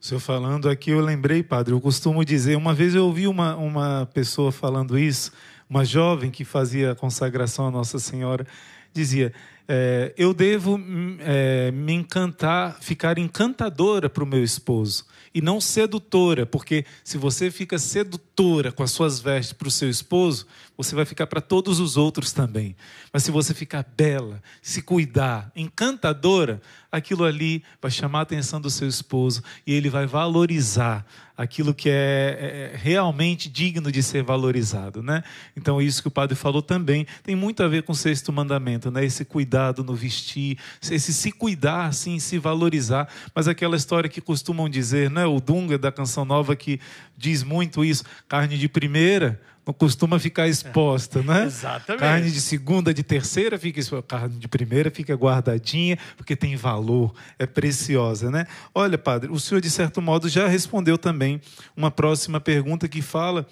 O senhor falando aqui, eu lembrei, padre, eu costumo dizer, uma vez eu ouvi uma, uma pessoa falando isso, uma jovem que fazia consagração à Nossa Senhora, dizia: é, Eu devo é, me encantar, ficar encantadora para o meu esposo e não sedutora, porque se você fica sedutora com as suas vestes para o seu esposo, você vai ficar para todos os outros também. Mas se você ficar bela, se cuidar, encantadora, aquilo ali vai chamar a atenção do seu esposo e ele vai valorizar aquilo que é, é, realmente digno de ser valorizado, né? Então isso que o padre falou também tem muito a ver com o sexto mandamento, né? Esse cuidado no vestir, esse se cuidar, assim, se valorizar. Mas aquela história que costumam dizer, né? O Dunga da canção nova que diz muito isso, carne de primeira não costuma ficar exposta, né? Exatamente. Carne de segunda, de terceira fica exposta, carne de primeira fica guardadinha, porque tem valor, é preciosa, né? Olha, padre, o senhor de certo modo já respondeu também uma próxima pergunta que fala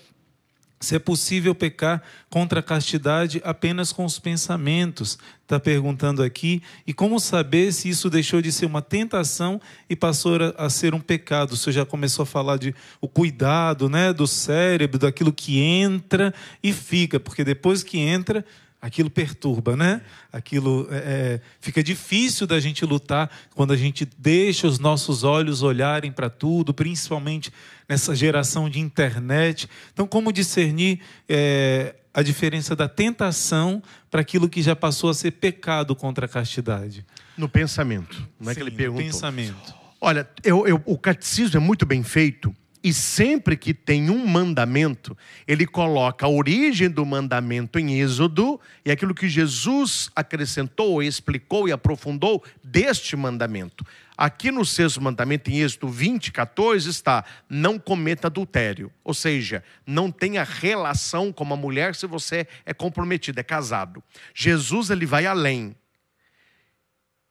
se é possível pecar contra a castidade apenas com os pensamentos, está perguntando aqui. E como saber se isso deixou de ser uma tentação e passou a ser um pecado? O senhor já começou a falar de o cuidado né, do cérebro, daquilo que entra e fica, porque depois que entra, aquilo perturba, né? Aquilo é, é, fica difícil da gente lutar quando a gente deixa os nossos olhos olharem para tudo, principalmente nessa geração de internet. Então, como discernir é, a diferença da tentação para aquilo que já passou a ser pecado contra a castidade? No pensamento, não é Sim, que ele perguntou. No pensamento. Olha, eu, eu, o catecismo é muito bem feito e sempre que tem um mandamento, ele coloca a origem do mandamento em Êxodo e aquilo que Jesus acrescentou, explicou e aprofundou deste mandamento. Aqui no sexto mandamento, em Êxodo 20, 14, está: não cometa adultério. Ou seja, não tenha relação com uma mulher se você é comprometido, é casado. Jesus ele vai além.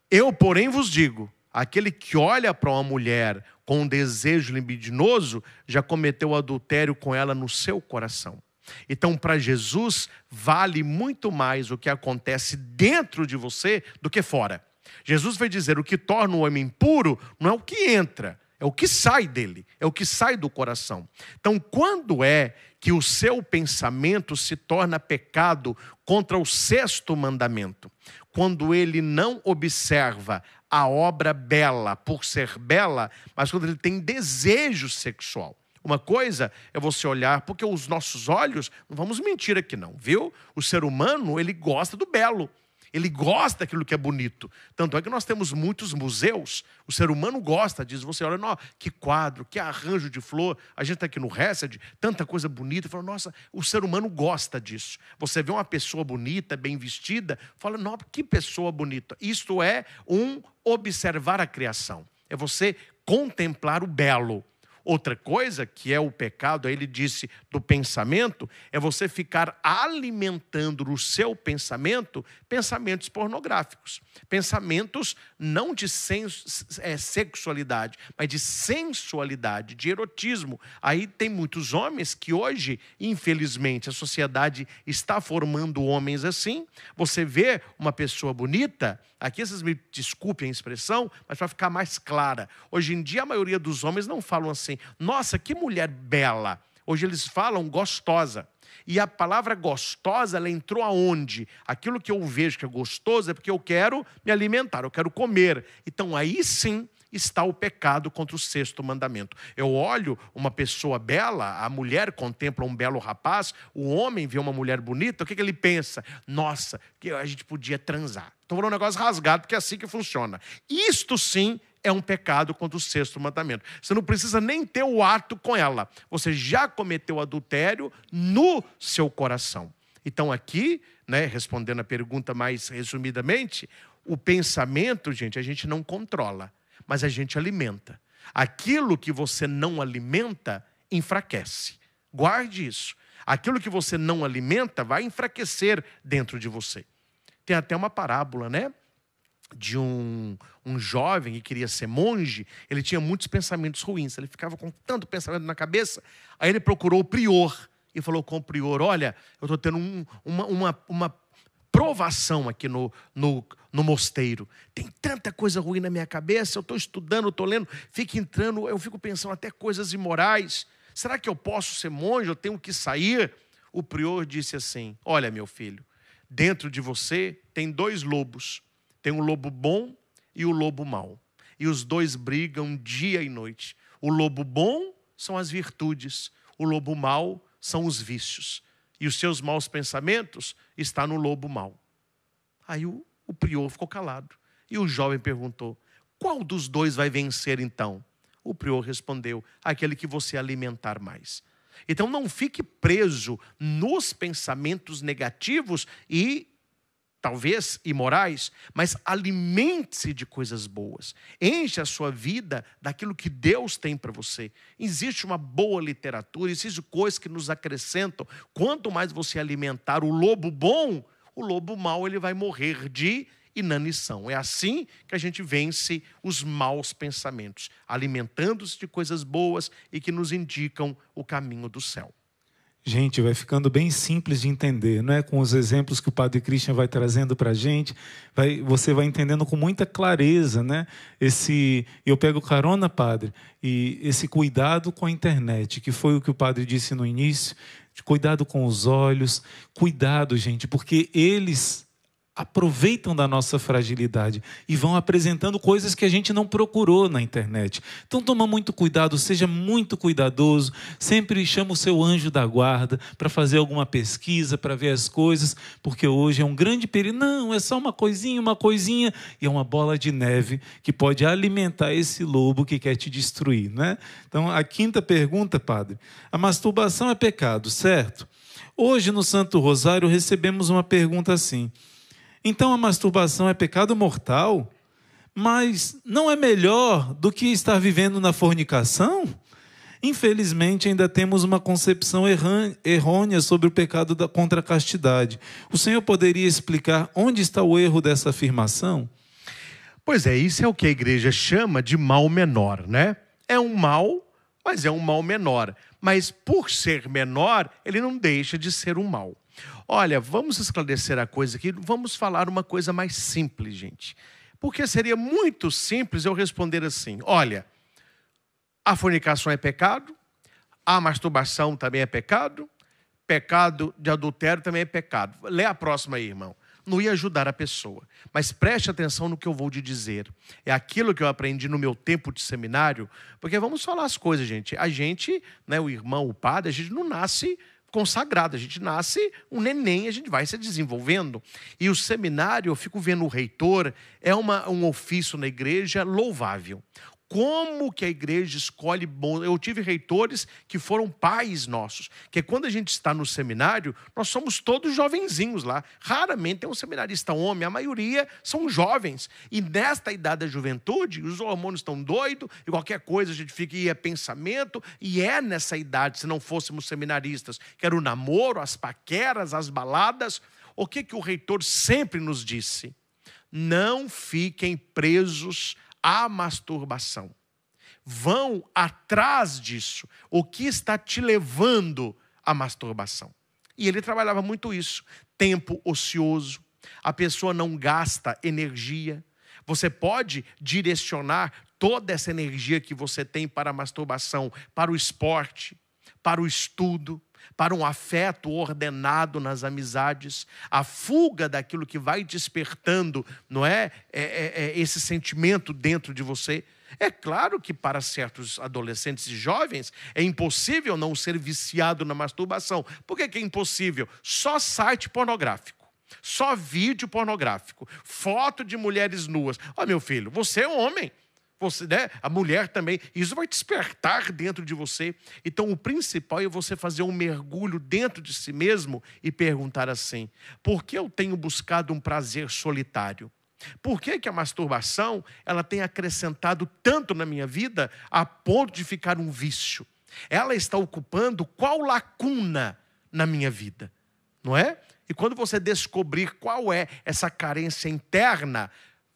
Eu, porém, vos digo: aquele que olha para uma mulher com um desejo libidinoso, já cometeu adultério com ela no seu coração. Então, para Jesus, vale muito mais o que acontece dentro de você do que fora. Jesus vai dizer: o que torna o homem puro não é o que entra, é o que sai dele, é o que sai do coração. Então, quando é que o seu pensamento se torna pecado contra o sexto mandamento? Quando ele não observa a obra bela por ser bela, mas quando ele tem desejo sexual. Uma coisa é você olhar, porque os nossos olhos, não vamos mentir aqui não, viu? O ser humano, ele gosta do belo. Ele gosta daquilo que é bonito. Tanto é que nós temos muitos museus. O ser humano gosta disso. Você olha, não, que quadro, que arranjo de flor. A gente está aqui no Hesed, tanta coisa bonita. Fala, nossa, o ser humano gosta disso. Você vê uma pessoa bonita, bem vestida, fala, não, que pessoa bonita. Isto é um observar a criação. É você contemplar o belo. Outra coisa, que é o pecado, ele disse do pensamento, é você ficar alimentando no seu pensamento pensamentos pornográficos. Pensamentos não de sens, é, sexualidade, mas de sensualidade, de erotismo. Aí tem muitos homens que hoje, infelizmente, a sociedade está formando homens assim. Você vê uma pessoa bonita, aqui vocês me desculpem a expressão, mas para ficar mais clara. Hoje em dia, a maioria dos homens não falam assim nossa, que mulher bela. Hoje eles falam gostosa. E a palavra gostosa, ela entrou aonde? Aquilo que eu vejo que é gostoso é porque eu quero me alimentar, eu quero comer. Então aí sim está o pecado contra o sexto mandamento. Eu olho uma pessoa bela, a mulher contempla um belo rapaz, o homem vê uma mulher bonita, o que, que ele pensa? Nossa, que a gente podia transar. Estou falando um negócio rasgado, porque é assim que funciona. Isto sim é um pecado contra o sexto mandamento. Você não precisa nem ter o ato com ela. Você já cometeu adultério no seu coração. Então, aqui, né, respondendo a pergunta mais resumidamente, o pensamento, gente, a gente não controla, mas a gente alimenta. Aquilo que você não alimenta, enfraquece. Guarde isso. Aquilo que você não alimenta vai enfraquecer dentro de você. Tem até uma parábola, né? de um, um jovem que queria ser monge, ele tinha muitos pensamentos ruins, ele ficava com tanto pensamento na cabeça. Aí ele procurou o prior e falou com o prior: Olha, eu estou tendo um, uma, uma, uma provação aqui no, no, no mosteiro. Tem tanta coisa ruim na minha cabeça, eu estou estudando, estou lendo, fica entrando, eu fico pensando até coisas imorais. Será que eu posso ser monge? Eu tenho que sair? O prior disse assim: Olha, meu filho, dentro de você tem dois lobos tem o lobo bom e o lobo mau. E os dois brigam dia e noite. O lobo bom são as virtudes, o lobo mau são os vícios. E os seus maus pensamentos está no lobo mau. Aí o, o prior ficou calado. E o jovem perguntou: Qual dos dois vai vencer então? O prior respondeu: Aquele que você alimentar mais. Então não fique preso nos pensamentos negativos e talvez imorais, mas alimente-se de coisas boas. Enche a sua vida daquilo que Deus tem para você. Existe uma boa literatura, existem coisas que nos acrescentam. Quanto mais você alimentar o lobo bom, o lobo mau ele vai morrer de inanição. É assim que a gente vence os maus pensamentos, alimentando-se de coisas boas e que nos indicam o caminho do céu. Gente, vai ficando bem simples de entender, não é? Com os exemplos que o Padre Christian vai trazendo para a gente, vai, você vai entendendo com muita clareza, né? Esse, eu pego carona, Padre, e esse cuidado com a internet, que foi o que o Padre disse no início, cuidado com os olhos, cuidado, gente, porque eles aproveitam da nossa fragilidade e vão apresentando coisas que a gente não procurou na internet. Então toma muito cuidado, seja muito cuidadoso, sempre chama o seu anjo da guarda para fazer alguma pesquisa, para ver as coisas, porque hoje é um grande perigo. Não, é só uma coisinha, uma coisinha, e é uma bola de neve que pode alimentar esse lobo que quer te destruir, né? Então a quinta pergunta, padre, a masturbação é pecado, certo? Hoje no Santo Rosário recebemos uma pergunta assim: então a masturbação é pecado mortal, mas não é melhor do que estar vivendo na fornicação? Infelizmente, ainda temos uma concepção errônea sobre o pecado da, contra a castidade. O Senhor poderia explicar onde está o erro dessa afirmação? Pois é, isso é o que a igreja chama de mal menor, né? É um mal, mas é um mal menor. Mas por ser menor, ele não deixa de ser um mal. Olha, vamos esclarecer a coisa aqui, vamos falar uma coisa mais simples, gente. Porque seria muito simples eu responder assim: olha, a fornicação é pecado, a masturbação também é pecado, pecado de adultério também é pecado. Lê a próxima aí, irmão. não ia ajudar a pessoa. Mas preste atenção no que eu vou te dizer. É aquilo que eu aprendi no meu tempo de seminário, porque vamos falar as coisas, gente. A gente, né, o irmão, o padre, a gente não nasce consagrado, a gente nasce um neném, a gente vai se desenvolvendo. E o seminário, eu fico vendo o reitor, é uma, um ofício na igreja louvável como que a igreja escolhe bons. Eu tive reitores que foram pais nossos, que quando a gente está no seminário, nós somos todos jovenzinhos lá. Raramente tem um seminarista homem, a maioria são jovens. E nesta idade da juventude, os hormônios estão doidos, e qualquer coisa a gente fica e é pensamento, e é nessa idade, se não fôssemos seminaristas, que era o namoro, as paqueras, as baladas. O que, que o reitor sempre nos disse? Não fiquem presos a masturbação. Vão atrás disso. O que está te levando à masturbação? E ele trabalhava muito isso. Tempo ocioso. A pessoa não gasta energia. Você pode direcionar toda essa energia que você tem para a masturbação, para o esporte, para o estudo, para um afeto ordenado nas amizades, a fuga daquilo que vai despertando, não é? é, é, é esse sentimento dentro de você. É claro que para certos adolescentes e jovens é impossível não ser viciado na masturbação. Por que, que é impossível? Só site pornográfico. Só vídeo pornográfico, foto de mulheres nuas. Ó, oh, meu filho, você é homem você, né? a mulher também. Isso vai despertar dentro de você. Então, o principal é você fazer um mergulho dentro de si mesmo e perguntar assim: por que eu tenho buscado um prazer solitário? Por que, que a masturbação ela tem acrescentado tanto na minha vida a ponto de ficar um vício? Ela está ocupando qual lacuna na minha vida, não é? E quando você descobrir qual é essa carência interna,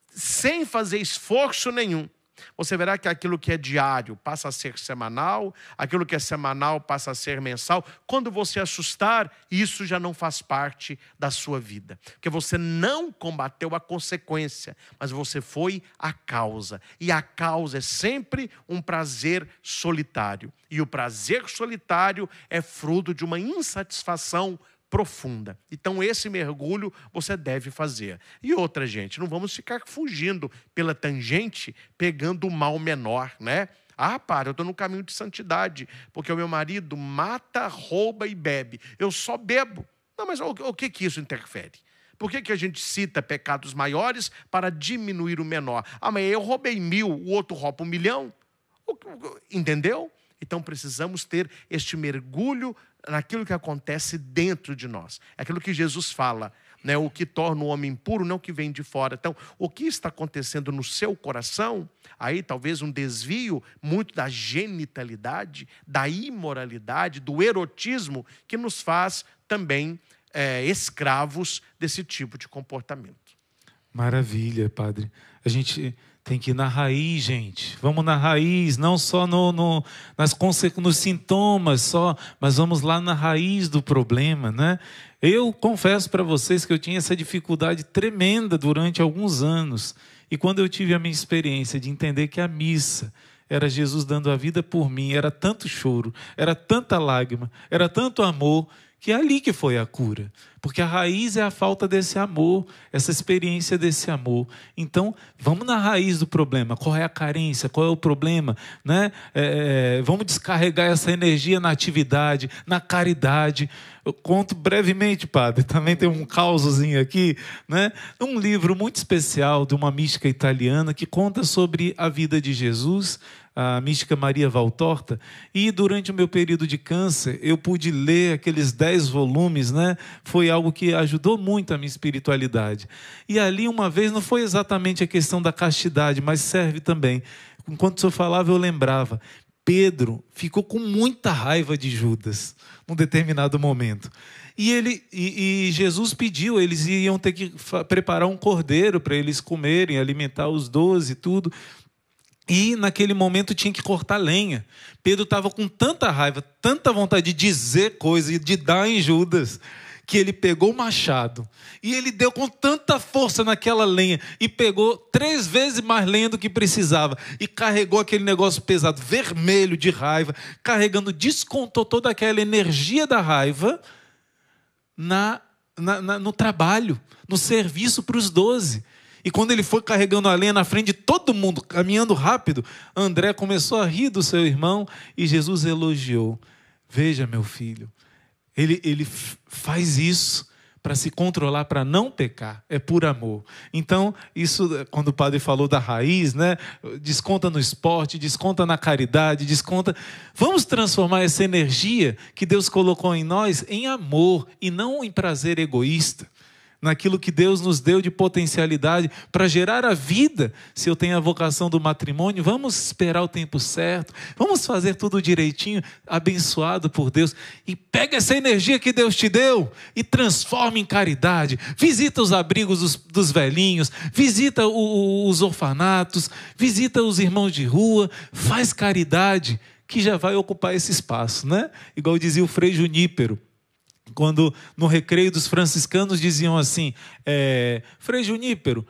sem fazer esforço nenhum, você verá que aquilo que é diário passa a ser semanal, aquilo que é semanal passa a ser mensal. Quando você assustar, isso já não faz parte da sua vida. Porque você não combateu a consequência, mas você foi a causa. E a causa é sempre um prazer solitário. E o prazer solitário é fruto de uma insatisfação profunda. Então, esse mergulho você deve fazer. E outra, gente, não vamos ficar fugindo pela tangente, pegando o mal menor, né? Ah, para, eu estou no caminho de santidade, porque o meu marido mata, rouba e bebe. Eu só bebo. Não, mas o, o que, que isso interfere? Por que, que a gente cita pecados maiores para diminuir o menor? Ah, mas eu roubei mil, o outro rouba um milhão. Entendeu? Então precisamos ter este mergulho naquilo que acontece dentro de nós. É aquilo que Jesus fala, né? o que torna o homem puro, não que vem de fora. Então, o que está acontecendo no seu coração, aí talvez um desvio muito da genitalidade, da imoralidade, do erotismo, que nos faz também é, escravos desse tipo de comportamento. Maravilha, Padre. A gente tem que ir na raiz, gente. Vamos na raiz, não só no, no, nas, nos sintomas, só, mas vamos lá na raiz do problema, né? Eu confesso para vocês que eu tinha essa dificuldade tremenda durante alguns anos. E quando eu tive a minha experiência de entender que a missa era Jesus dando a vida por mim, era tanto choro, era tanta lágrima, era tanto amor, que é ali que foi a cura. Porque a raiz é a falta desse amor, essa experiência desse amor. Então, vamos na raiz do problema. Qual é a carência? Qual é o problema? Né? É, é vamos descarregar essa energia na atividade, na caridade. Eu conto brevemente, padre, também tem um causozinho aqui, né? Um livro muito especial de uma mística italiana que conta sobre a vida de Jesus, a mística Maria Valtorta, e durante o meu período de câncer, eu pude ler aqueles dez volumes, né? Foi algo que ajudou muito a minha espiritualidade. E ali, uma vez, não foi exatamente a questão da castidade, mas serve também. Enquanto o senhor falava, eu lembrava. Pedro ficou com muita raiva de Judas num determinado momento. E, ele, e, e Jesus pediu, eles iam ter que preparar um cordeiro para eles comerem, alimentar os doze e tudo. E naquele momento tinha que cortar lenha. Pedro estava com tanta raiva, tanta vontade de dizer coisa e de dar em Judas, que ele pegou o machado e ele deu com tanta força naquela lenha e pegou três vezes mais lenha do que precisava e carregou aquele negócio pesado, vermelho de raiva, carregando, descontou toda aquela energia da raiva na na, na, no trabalho, no serviço para os doze. E quando ele foi carregando a lenha na frente de todo mundo, caminhando rápido, André começou a rir do seu irmão e Jesus elogiou. Veja, meu filho, ele, ele faz isso para se controlar, para não pecar, é por amor. Então, isso, quando o padre falou da raiz, né? Desconta no esporte, desconta na caridade, desconta. Vamos transformar essa energia que Deus colocou em nós em amor e não em prazer egoísta naquilo que Deus nos deu de potencialidade para gerar a vida. Se eu tenho a vocação do matrimônio, vamos esperar o tempo certo, vamos fazer tudo direitinho, abençoado por Deus. E pega essa energia que Deus te deu e transforma em caridade. Visita os abrigos dos, dos velhinhos, visita o, os orfanatos, visita os irmãos de rua, faz caridade. Que já vai ocupar esse espaço, né? Igual dizia o Frei Junípero quando no recreio dos franciscanos diziam assim: é, Frei Junípero,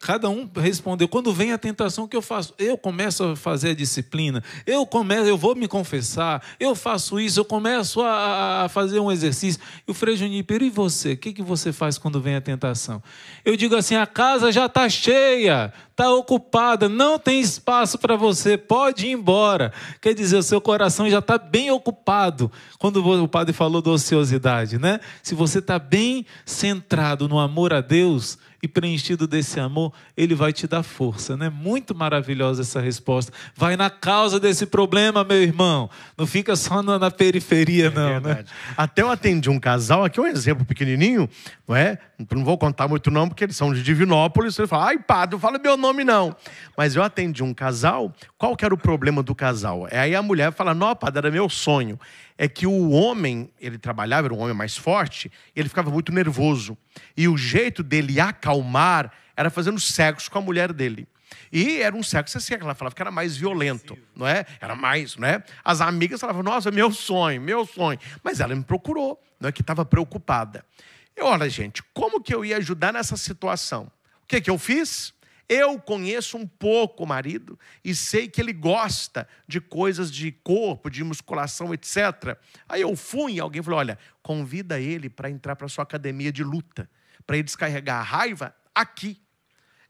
cada um respondeu: quando vem a tentação, o que eu faço? Eu começo a fazer a disciplina, eu começo, eu vou me confessar, eu faço isso, eu começo a, a fazer um exercício. E o Frei Junípero, e você? O que, que você faz quando vem a tentação? Eu digo assim: a casa já está cheia, está ocupada, não tem espaço para você, pode ir embora. Quer dizer, o seu coração já está bem ocupado. Quando o padre falou da ociosidade, né? Se você está bem centrado no amor a Deus e preenchido desse amor, Ele vai te dar força. Né? Muito maravilhosa essa resposta. Vai na causa desse problema, meu irmão. Não fica só na, na periferia, é não. Né? Até eu atendi um casal, aqui é um exemplo pequenininho, não é? Não vou contar muito não, porque eles são de Divinópolis. Ele fala, ai, padre, não fala meu nome não. Mas eu atendi um casal, qual que era o problema do casal? É aí a mulher fala, não, padre, era meu sonho é que o homem, ele trabalhava, era um homem mais forte, ele ficava muito nervoso. E o jeito dele acalmar era fazendo sexo com a mulher dele. E era um sexo assim, ela falava que era mais violento, não é? Era mais, não é? As amigas falavam, nossa, meu sonho, meu sonho. Mas ela me procurou, não é? Que estava preocupada. E olha, gente, como que eu ia ajudar nessa situação? O que, que eu fiz? Eu conheço um pouco o marido e sei que ele gosta de coisas de corpo, de musculação, etc. Aí eu fui e alguém falou: olha, convida ele para entrar para sua academia de luta, para ele descarregar a raiva aqui.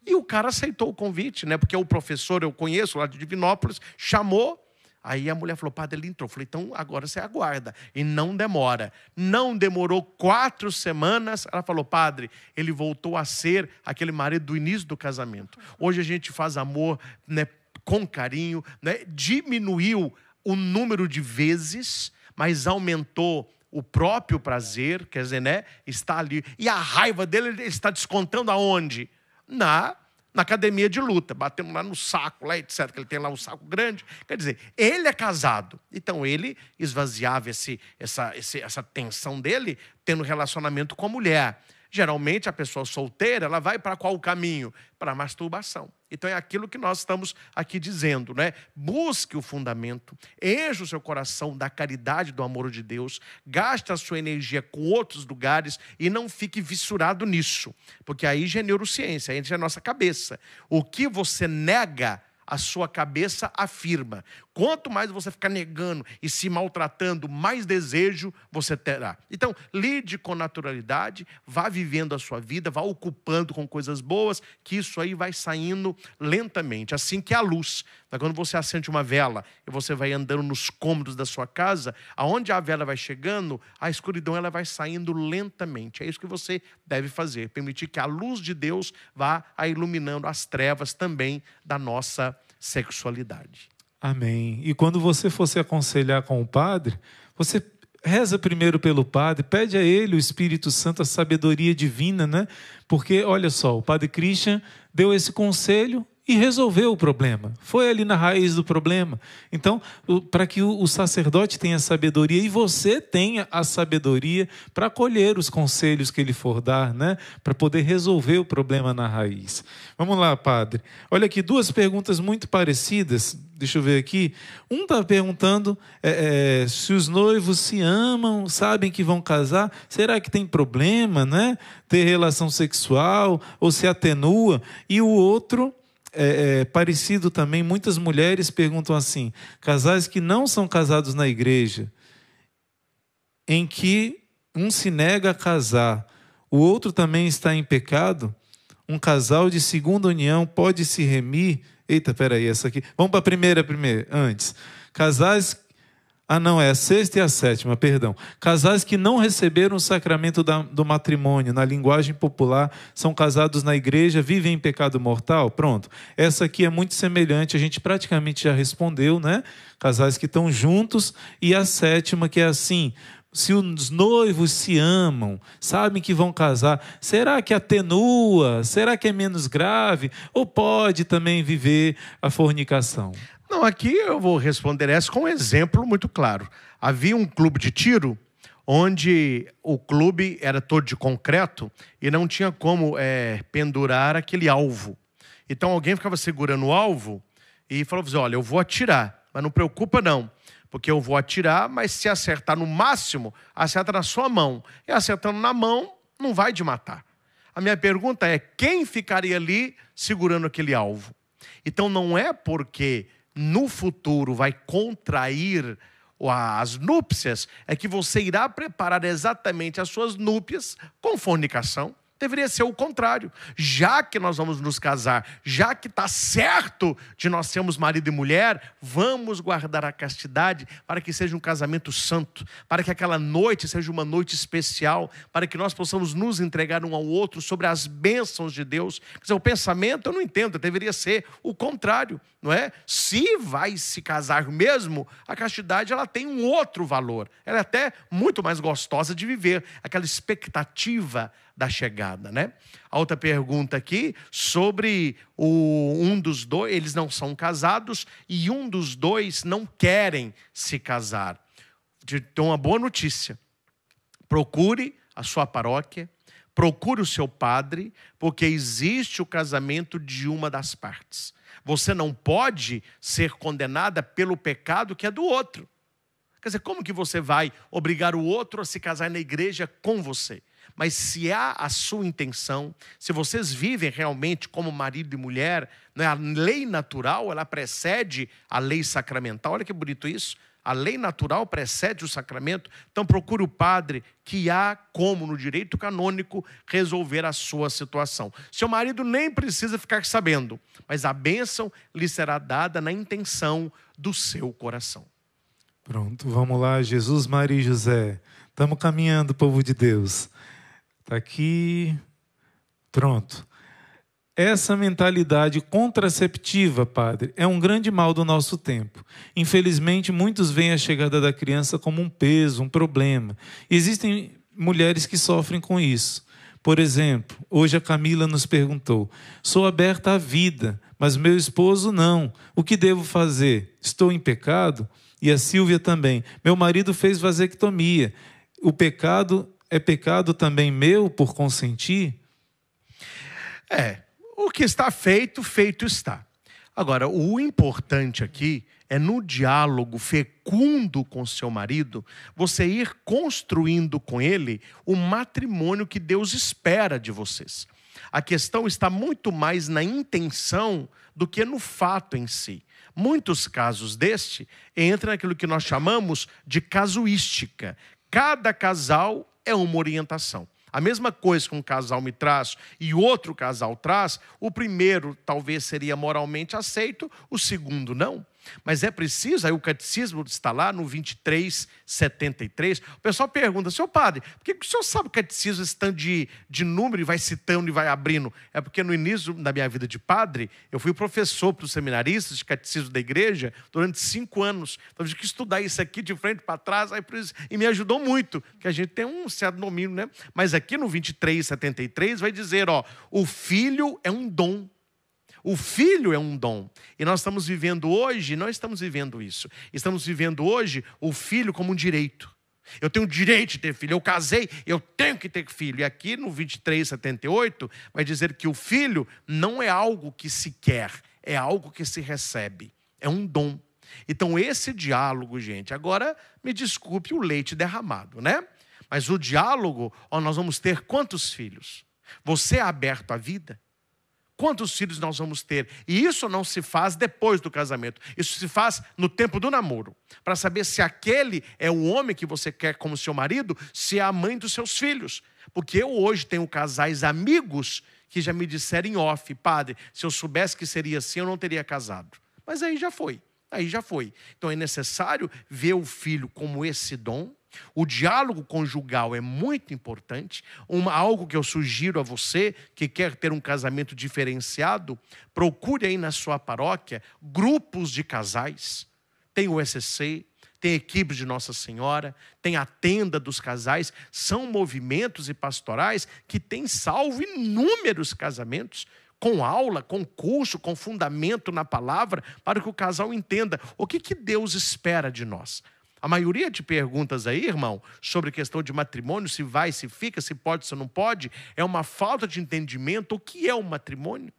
E o cara aceitou o convite, né? Porque o professor eu conheço lá de Divinópolis chamou Aí a mulher falou, padre, ele entrou. Eu falei, então agora você aguarda. E não demora. Não demorou quatro semanas. Ela falou, padre, ele voltou a ser aquele marido do início do casamento. Hoje a gente faz amor né, com carinho, né? diminuiu o número de vezes, mas aumentou o próprio prazer, quer dizer, né? Está ali. E a raiva dele ele está descontando aonde? Na na academia de luta, batendo lá no saco, lá, etc., que ele tem lá um saco grande. Quer dizer, ele é casado. Então ele esvaziava esse, essa, esse, essa tensão dele tendo relacionamento com a mulher. Geralmente a pessoa solteira, ela vai para qual caminho? Para a masturbação. Então é aquilo que nós estamos aqui dizendo, né? Busque o fundamento, enche o seu coração da caridade, do amor de Deus, gaste a sua energia com outros lugares e não fique vissurado nisso, porque aí já é neurociência, aí já é nossa cabeça. O que você nega, a sua cabeça afirma. Quanto mais você ficar negando e se maltratando, mais desejo você terá. Então, lide com naturalidade, vá vivendo a sua vida, vá ocupando com coisas boas, que isso aí vai saindo lentamente. Assim que a luz. Quando você acende uma vela e você vai andando nos cômodos da sua casa, aonde a vela vai chegando, a escuridão ela vai saindo lentamente. É isso que você deve fazer, permitir que a luz de Deus vá iluminando as trevas também da nossa sexualidade. Amém. E quando você for se aconselhar com o padre, você reza primeiro pelo padre, pede a ele o Espírito Santo, a sabedoria divina, né? Porque, olha só, o padre Christian deu esse conselho e resolveu o problema. Foi ali na raiz do problema. Então, para que o sacerdote tenha sabedoria e você tenha a sabedoria para acolher os conselhos que ele for dar, né? Para poder resolver o problema na raiz. Vamos lá, padre. Olha aqui, duas perguntas muito parecidas. Deixa eu ver aqui. Um está perguntando é, é, se os noivos se amam, sabem que vão casar. Será que tem problema, né? Ter relação sexual ou se atenua? E o outro é, é, parecido também, muitas mulheres perguntam assim: casais que não são casados na igreja, em que um se nega a casar, o outro também está em pecado, um casal de segunda união pode se remir. Eita, peraí, essa aqui. Vamos para a primeira, primeiro, antes. Casais. Ah, não, é a sexta e a sétima, perdão. Casais que não receberam o sacramento da, do matrimônio, na linguagem popular, são casados na igreja, vivem em pecado mortal? Pronto. Essa aqui é muito semelhante, a gente praticamente já respondeu, né? Casais que estão juntos. E a sétima, que é assim: se os noivos se amam, sabem que vão casar, será que atenua? Será que é menos grave? Ou pode também viver a fornicação? Não, aqui eu vou responder essa com um exemplo muito claro. Havia um clube de tiro onde o clube era todo de concreto e não tinha como é, pendurar aquele alvo. Então alguém ficava segurando o alvo e falou assim, olha, eu vou atirar, mas não preocupa não porque eu vou atirar, mas se acertar no máximo, acerta na sua mão. E acertando na mão, não vai te matar. A minha pergunta é: quem ficaria ali segurando aquele alvo? Então não é porque no futuro vai contrair as núpcias, é que você irá preparar exatamente as suas núpcias com fornicação. Deveria ser o contrário. Já que nós vamos nos casar, já que está certo de nós sermos marido e mulher, vamos guardar a castidade para que seja um casamento santo, para que aquela noite seja uma noite especial, para que nós possamos nos entregar um ao outro sobre as bênçãos de Deus. Quer dizer, o pensamento eu não entendo, deveria ser o contrário, não é? Se vai se casar mesmo, a castidade ela tem um outro valor. Ela é até muito mais gostosa de viver, aquela expectativa da chegada, né? A outra pergunta aqui sobre o, um dos dois, eles não são casados e um dos dois não querem se casar. Então, uma boa notícia. Procure a sua paróquia, procure o seu padre, porque existe o casamento de uma das partes. Você não pode ser condenada pelo pecado que é do outro. Quer dizer, como que você vai obrigar o outro a se casar na igreja com você? Mas se há a sua intenção, se vocês vivem realmente como marido e mulher, né, a lei natural ela precede a lei sacramental. Olha que bonito isso. A lei natural precede o sacramento, então procure o padre que há como no direito canônico resolver a sua situação. Seu marido nem precisa ficar sabendo, mas a bênção lhe será dada na intenção do seu coração. Pronto, vamos lá, Jesus, Maria e José. Estamos caminhando, povo de Deus. Está aqui. Pronto. Essa mentalidade contraceptiva, padre, é um grande mal do nosso tempo. Infelizmente, muitos veem a chegada da criança como um peso, um problema. Existem mulheres que sofrem com isso. Por exemplo, hoje a Camila nos perguntou: sou aberta à vida, mas meu esposo não. O que devo fazer? Estou em pecado? E a Silvia também. Meu marido fez vasectomia. O pecado é pecado também meu por consentir? É, o que está feito, feito está. Agora, o importante aqui é no diálogo fecundo com seu marido, você ir construindo com ele o matrimônio que Deus espera de vocês. A questão está muito mais na intenção do que no fato em si. Muitos casos deste entram naquilo que nós chamamos de casuística. Cada casal é uma orientação. A mesma coisa que um casal me traz e outro casal traz, o primeiro talvez seria moralmente aceito, o segundo não. Mas é preciso, aí o catecismo está lá no 2373. O pessoal pergunta, seu padre, por que o senhor sabe o catecismo estando de, de número e vai citando e vai abrindo? É porque no início da minha vida de padre, eu fui professor para os seminaristas de catecismo da igreja durante cinco anos. Então, eu tive que estudar isso aqui de frente para trás, aí, e me ajudou muito, que a gente tem um certo domínio, né? Mas aqui no 2373 vai dizer, ó, o filho é um dom o filho é um dom. E nós estamos vivendo hoje, não estamos vivendo isso. Estamos vivendo hoje o filho como um direito. Eu tenho o direito de ter filho. Eu casei, eu tenho que ter filho. E aqui no 2378 vai dizer que o filho não é algo que se quer, é algo que se recebe. É um dom. Então esse diálogo, gente, agora me desculpe o leite derramado, né? Mas o diálogo, ó, nós vamos ter quantos filhos? Você é aberto à vida? Quantos filhos nós vamos ter? E isso não se faz depois do casamento. Isso se faz no tempo do namoro. Para saber se aquele é o homem que você quer como seu marido, se é a mãe dos seus filhos. Porque eu hoje tenho casais amigos que já me disseram em off, padre, se eu soubesse que seria assim, eu não teria casado. Mas aí já foi. Aí já foi. Então é necessário ver o filho como esse dom. O diálogo conjugal é muito importante. Uma, algo que eu sugiro a você que quer ter um casamento diferenciado, procure aí na sua paróquia grupos de casais. Tem o SC, tem equipes de Nossa Senhora, tem a tenda dos casais, são movimentos e pastorais que têm salvo inúmeros casamentos com aula, com curso, com fundamento na palavra, para que o casal entenda o que, que Deus espera de nós. A maioria de perguntas aí, irmão, sobre questão de matrimônio, se vai, se fica, se pode, se não pode, é uma falta de entendimento o que é o matrimônio.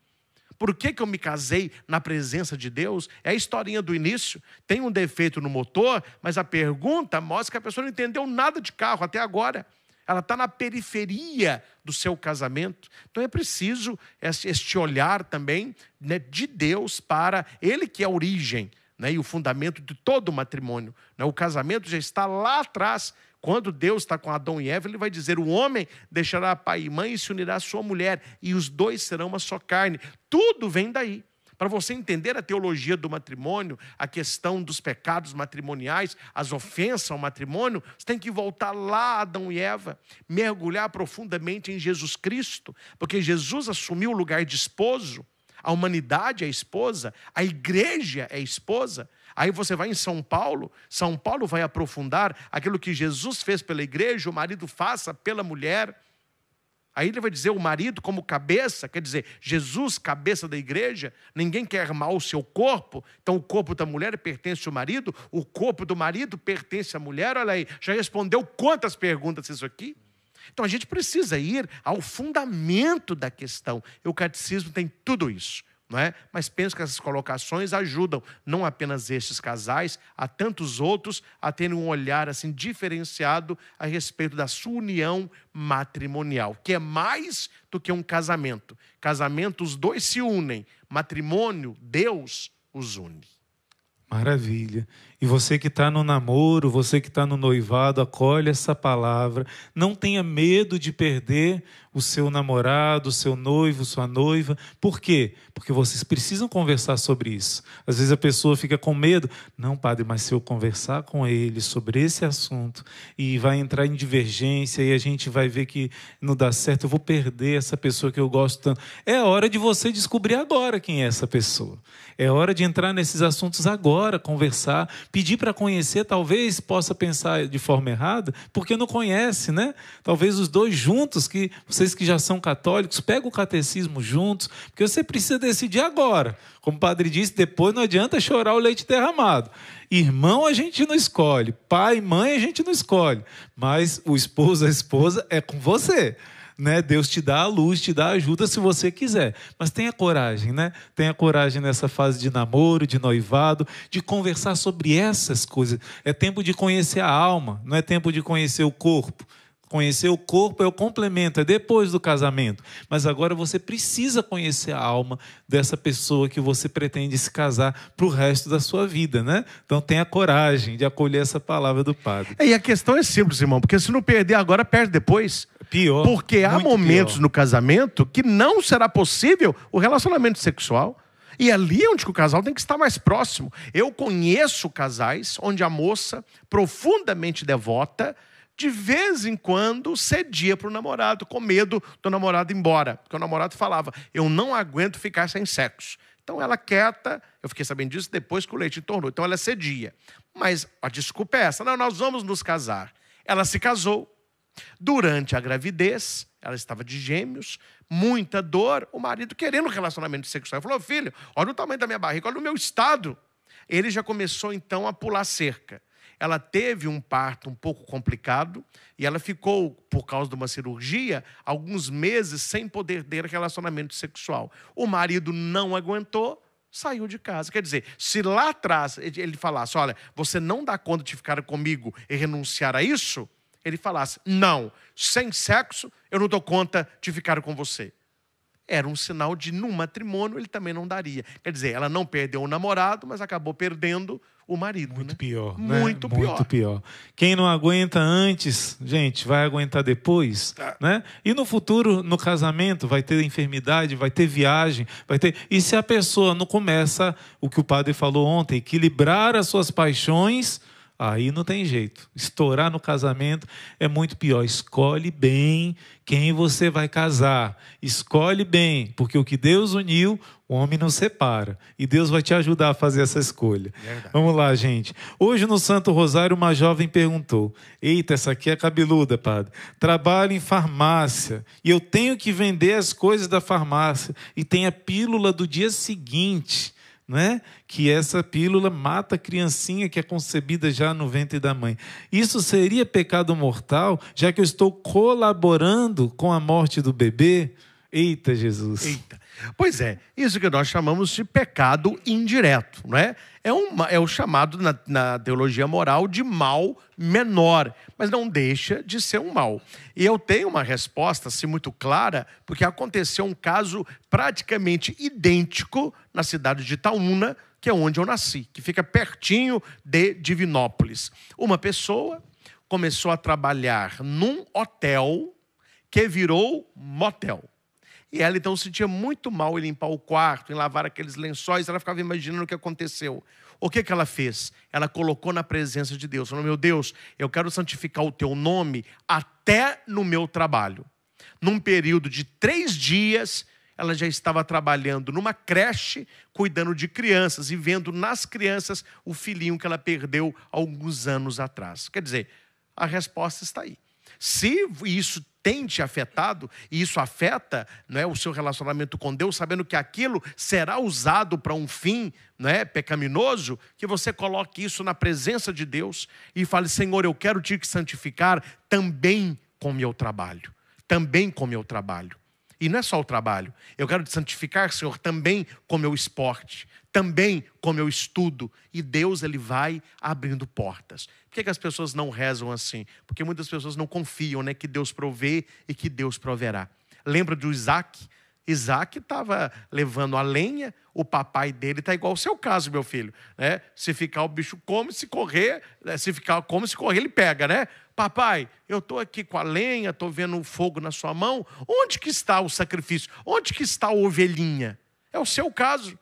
Por que, que eu me casei na presença de Deus? É a historinha do início. Tem um defeito no motor, mas a pergunta mostra que a pessoa não entendeu nada de carro até agora ela está na periferia do seu casamento. Então é preciso este olhar também né, de Deus para Ele que é a origem né, e o fundamento de todo o matrimônio. Né? O casamento já está lá atrás. Quando Deus está com Adão e Eva, ele vai dizer: o homem deixará pai e mãe e se unirá à sua mulher, e os dois serão uma só carne. Tudo vem daí. Para você entender a teologia do matrimônio, a questão dos pecados matrimoniais, as ofensas ao matrimônio, você tem que voltar lá a Adão e Eva, mergulhar profundamente em Jesus Cristo, porque Jesus assumiu o lugar de esposo, a humanidade é esposa, a igreja é esposa. Aí você vai em São Paulo, São Paulo vai aprofundar aquilo que Jesus fez pela igreja, o marido faça pela mulher. Aí ele vai dizer o marido como cabeça, quer dizer, Jesus, cabeça da igreja, ninguém quer armar o seu corpo, então o corpo da mulher pertence ao marido, o corpo do marido pertence à mulher. Olha aí, já respondeu quantas perguntas isso aqui? Então a gente precisa ir ao fundamento da questão. E o catecismo tem tudo isso não é? Mas penso que essas colocações ajudam não apenas estes casais, a tantos outros a terem um olhar assim diferenciado a respeito da sua união matrimonial, que é mais do que um casamento. Casamento os dois se unem, matrimônio Deus os une. Maravilha. E você que está no namoro, você que está no noivado, acolhe essa palavra. Não tenha medo de perder o seu namorado, o seu noivo, sua noiva. Por quê? Porque vocês precisam conversar sobre isso. Às vezes a pessoa fica com medo. Não, padre, mas se eu conversar com ele sobre esse assunto e vai entrar em divergência e a gente vai ver que não dá certo, eu vou perder essa pessoa que eu gosto tanto. É hora de você descobrir agora quem é essa pessoa. É hora de entrar nesses assuntos agora, conversar Pedir para conhecer, talvez possa pensar de forma errada, porque não conhece, né? Talvez os dois juntos, que vocês que já são católicos, pegam o catecismo juntos, porque você precisa decidir agora. Como o padre disse, depois não adianta chorar o leite derramado. Irmão a gente não escolhe, pai, mãe a gente não escolhe, mas o esposo, a esposa é com você né? Deus te dá a luz, te dá a ajuda se você quiser. Mas tenha coragem, né? Tenha coragem nessa fase de namoro, de noivado, de conversar sobre essas coisas. É tempo de conhecer a alma, não é tempo de conhecer o corpo. Conhecer o corpo é o complemento, é depois do casamento. Mas agora você precisa conhecer a alma dessa pessoa que você pretende se casar para o resto da sua vida, né? Então tenha coragem de acolher essa palavra do padre. É, e a questão é simples, irmão, porque se não perder agora, perde depois. Pior. Porque há momentos pior. no casamento que não será possível o relacionamento sexual. E ali é onde o casal tem que estar mais próximo. Eu conheço casais onde a moça, profundamente devota, de vez em quando cedia para o namorado, com medo do namorado ir embora. Porque o namorado falava: Eu não aguento ficar sem sexo. Então ela quieta, eu fiquei sabendo disso depois que o leite tornou. Então ela cedia. Mas a desculpa é essa: não, nós vamos nos casar. Ela se casou. Durante a gravidez, ela estava de gêmeos, muita dor, o marido querendo relacionamento sexual. Ele falou: Filho, olha o tamanho da minha barriga, olha o meu estado. Ele já começou então a pular cerca ela teve um parto um pouco complicado e ela ficou, por causa de uma cirurgia, alguns meses sem poder ter relacionamento sexual. O marido não aguentou, saiu de casa. Quer dizer, se lá atrás ele falasse: Olha, você não dá conta de ficar comigo e renunciar a isso, ele falasse: Não, sem sexo eu não dou conta de ficar com você. Era um sinal de, no matrimônio, ele também não daria. Quer dizer, ela não perdeu o namorado, mas acabou perdendo o marido. Muito né? pior. né? Muito pior. Muito pior. Quem não aguenta antes, gente, vai aguentar depois. Tá. Né? E no futuro, no casamento, vai ter enfermidade, vai ter viagem, vai ter. E se a pessoa não começa, o que o padre falou ontem, equilibrar as suas paixões. Aí não tem jeito. Estourar no casamento é muito pior. Escolhe bem quem você vai casar. Escolhe bem, porque o que Deus uniu, o homem não separa. E Deus vai te ajudar a fazer essa escolha. Verdade. Vamos lá, gente. Hoje no Santo Rosário, uma jovem perguntou: Eita, essa aqui é cabeluda, padre. Trabalho em farmácia e eu tenho que vender as coisas da farmácia e tem a pílula do dia seguinte né? que essa pílula mata a criancinha que é concebida já no ventre da mãe. Isso seria pecado mortal, já que eu estou colaborando com a morte do bebê? Eita, Jesus. Eita. Pois é, isso que nós chamamos de pecado indireto, não é? É, é o chamado na, na teologia moral de mal menor, mas não deixa de ser um mal. E eu tenho uma resposta assim, muito clara, porque aconteceu um caso praticamente idêntico na cidade de Itaúna, que é onde eu nasci, que fica pertinho de Divinópolis. Uma pessoa começou a trabalhar num hotel que virou motel. E ela então se sentia muito mal em limpar o quarto, em lavar aqueles lençóis. Ela ficava imaginando o que aconteceu. O que, que ela fez? Ela colocou na presença de Deus. Falou: Meu Deus, eu quero santificar o teu nome até no meu trabalho. Num período de três dias, ela já estava trabalhando numa creche, cuidando de crianças e vendo nas crianças o filhinho que ela perdeu alguns anos atrás. Quer dizer, a resposta está aí. Se isso tem te afetado, e isso afeta não é, o seu relacionamento com Deus, sabendo que aquilo será usado para um fim não é, pecaminoso, que você coloque isso na presença de Deus e fale: Senhor, eu quero te santificar também com o meu trabalho. Também com o meu trabalho. E não é só o trabalho. Eu quero te santificar, Senhor, também com o meu esporte, também com o meu estudo. E Deus, Ele vai abrindo portas. Por que, que as pessoas não rezam assim? Porque muitas pessoas não confiam né, que Deus provê e que Deus proverá. Lembra do Isaac? Isaac estava levando a lenha, o papai dele está igual ao seu caso, meu filho. Né? Se ficar, o bicho come, se correr, né? se ficar, come, se correr, ele pega, né? Papai, eu estou aqui com a lenha, estou vendo o fogo na sua mão. Onde que está o sacrifício? Onde que está a ovelhinha? É o seu caso.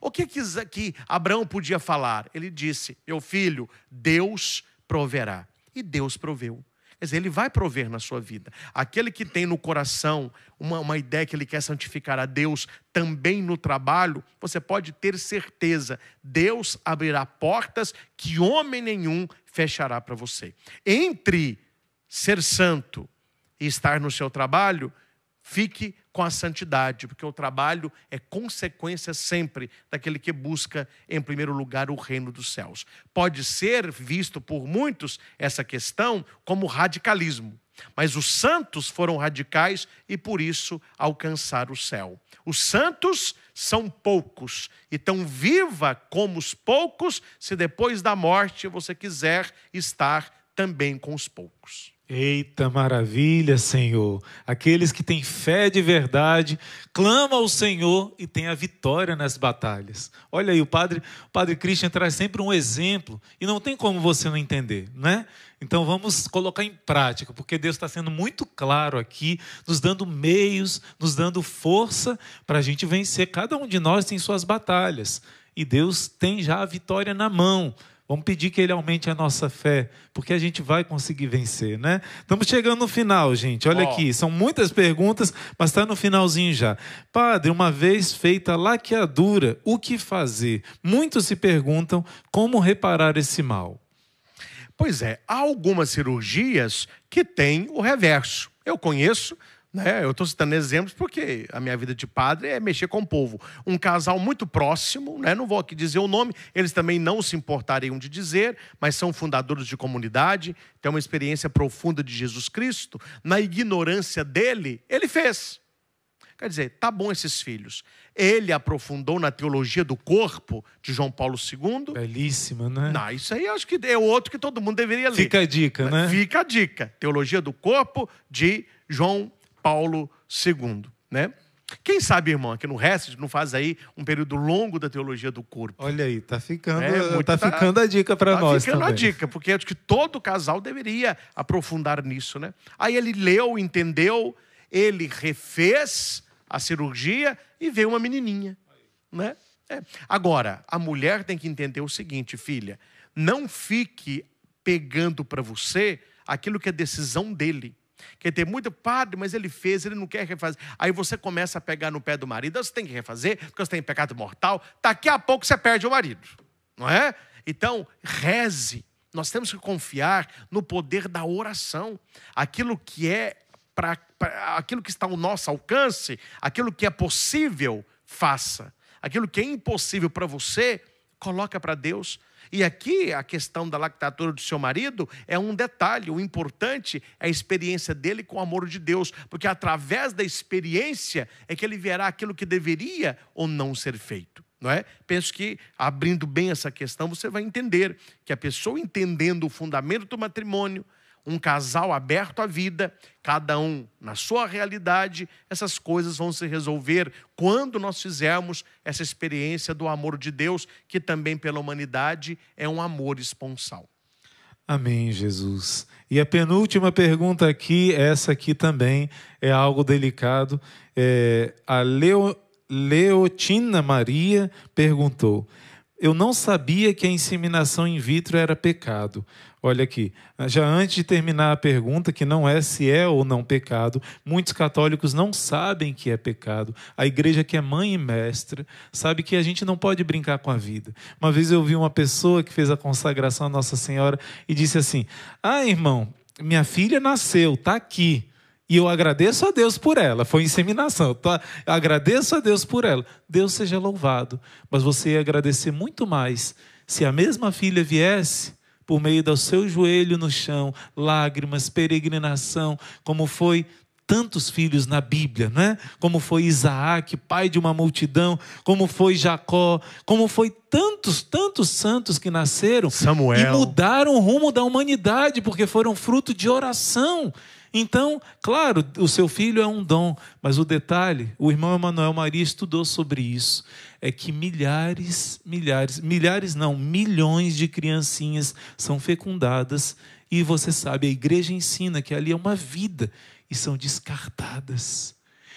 O que, que, que Abraão podia falar? Ele disse: Meu filho, Deus proverá. E Deus proveu. Quer dizer, ele vai prover na sua vida. Aquele que tem no coração uma, uma ideia que ele quer santificar a Deus também no trabalho, você pode ter certeza, Deus abrirá portas que homem nenhum fechará para você. Entre ser santo e estar no seu trabalho, fique com a santidade, porque o trabalho é consequência sempre daquele que busca, em primeiro lugar, o reino dos céus. Pode ser visto por muitos essa questão como radicalismo, mas os santos foram radicais e por isso alcançaram o céu. Os santos são poucos, então viva como os poucos, se depois da morte você quiser estar também com os poucos. Eita maravilha, Senhor. Aqueles que têm fé de verdade, clamam ao Senhor e têm a vitória nas batalhas. Olha aí, o padre, o padre Christian traz sempre um exemplo e não tem como você não entender, né? Então vamos colocar em prática, porque Deus está sendo muito claro aqui, nos dando meios, nos dando força para a gente vencer. Cada um de nós tem suas batalhas e Deus tem já a vitória na mão. Vamos pedir que Ele aumente a nossa fé, porque a gente vai conseguir vencer, né? Estamos chegando no final, gente. Olha Ó. aqui, são muitas perguntas, mas está no finalzinho já. Padre, uma vez feita a laqueadura, o que fazer? Muitos se perguntam como reparar esse mal. Pois é, há algumas cirurgias que têm o reverso. Eu conheço, né? Eu estou citando exemplos porque a minha vida de padre é mexer com o povo. Um casal muito próximo, né? Não vou aqui dizer o nome, eles também não se importariam de dizer, mas são fundadores de comunidade, têm uma experiência profunda de Jesus Cristo. Na ignorância dele, ele fez. Quer dizer, tá bom esses filhos. Ele aprofundou na teologia do corpo de João Paulo II. Belíssima, né? Não, isso aí eu acho que é outro que todo mundo deveria ler. Fica a dica, né? Fica a dica. Teologia do corpo de João Paulo II, né? Quem sabe, irmão, aqui no resto não faz aí um período longo da teologia do corpo. Olha aí, tá ficando, é, tá, tá ficando a dica para tá nós ficando também. a dica, porque acho que todo casal deveria aprofundar nisso, né? Aí ele leu, entendeu, ele refez a cirurgia e veio uma menininha, né? É. Agora, a mulher tem que entender o seguinte, filha, não fique pegando para você aquilo que é decisão dele. Quer ter muito padre, mas ele fez, ele não quer refazer. Aí você começa a pegar no pé do marido, você tem que refazer, porque você tem pecado mortal. Daqui a pouco você perde o marido, não é? Então, reze. Nós temos que confiar no poder da oração. Aquilo que é para aquilo que está ao nosso alcance, aquilo que é possível, faça. Aquilo que é impossível para você, coloca para Deus. E aqui a questão da lactatura do seu marido é um detalhe. O importante é a experiência dele com o amor de Deus, porque através da experiência é que ele verá aquilo que deveria ou não ser feito. Não é? Penso que, abrindo bem essa questão, você vai entender que a pessoa entendendo o fundamento do matrimônio, um casal aberto à vida, cada um na sua realidade, essas coisas vão se resolver quando nós fizermos essa experiência do amor de Deus, que também pela humanidade é um amor esponsal. Amém, Jesus. E a penúltima pergunta aqui, essa aqui também é algo delicado. É, a Leo, Leotina Maria perguntou: Eu não sabia que a inseminação in vitro era pecado. Olha aqui, já antes de terminar a pergunta, que não é se é ou não pecado, muitos católicos não sabem que é pecado. A igreja, que é mãe e mestra, sabe que a gente não pode brincar com a vida. Uma vez eu vi uma pessoa que fez a consagração à Nossa Senhora e disse assim: Ah, irmão, minha filha nasceu, está aqui. E eu agradeço a Deus por ela. Foi inseminação. Tá? Eu agradeço a Deus por ela. Deus seja louvado. Mas você ia agradecer muito mais se a mesma filha viesse por meio do seu joelho no chão, lágrimas, peregrinação, como foi tantos filhos na Bíblia, né? Como foi Isaac, pai de uma multidão, como foi Jacó, como foi tantos, tantos santos que nasceram Samuel. e mudaram o rumo da humanidade porque foram fruto de oração. Então, claro, o seu filho é um dom, mas o detalhe, o irmão Emanuel Maria estudou sobre isso, é que milhares, milhares, milhares não, milhões de criancinhas são fecundadas e você sabe, a igreja ensina que ali é uma vida e são descartadas,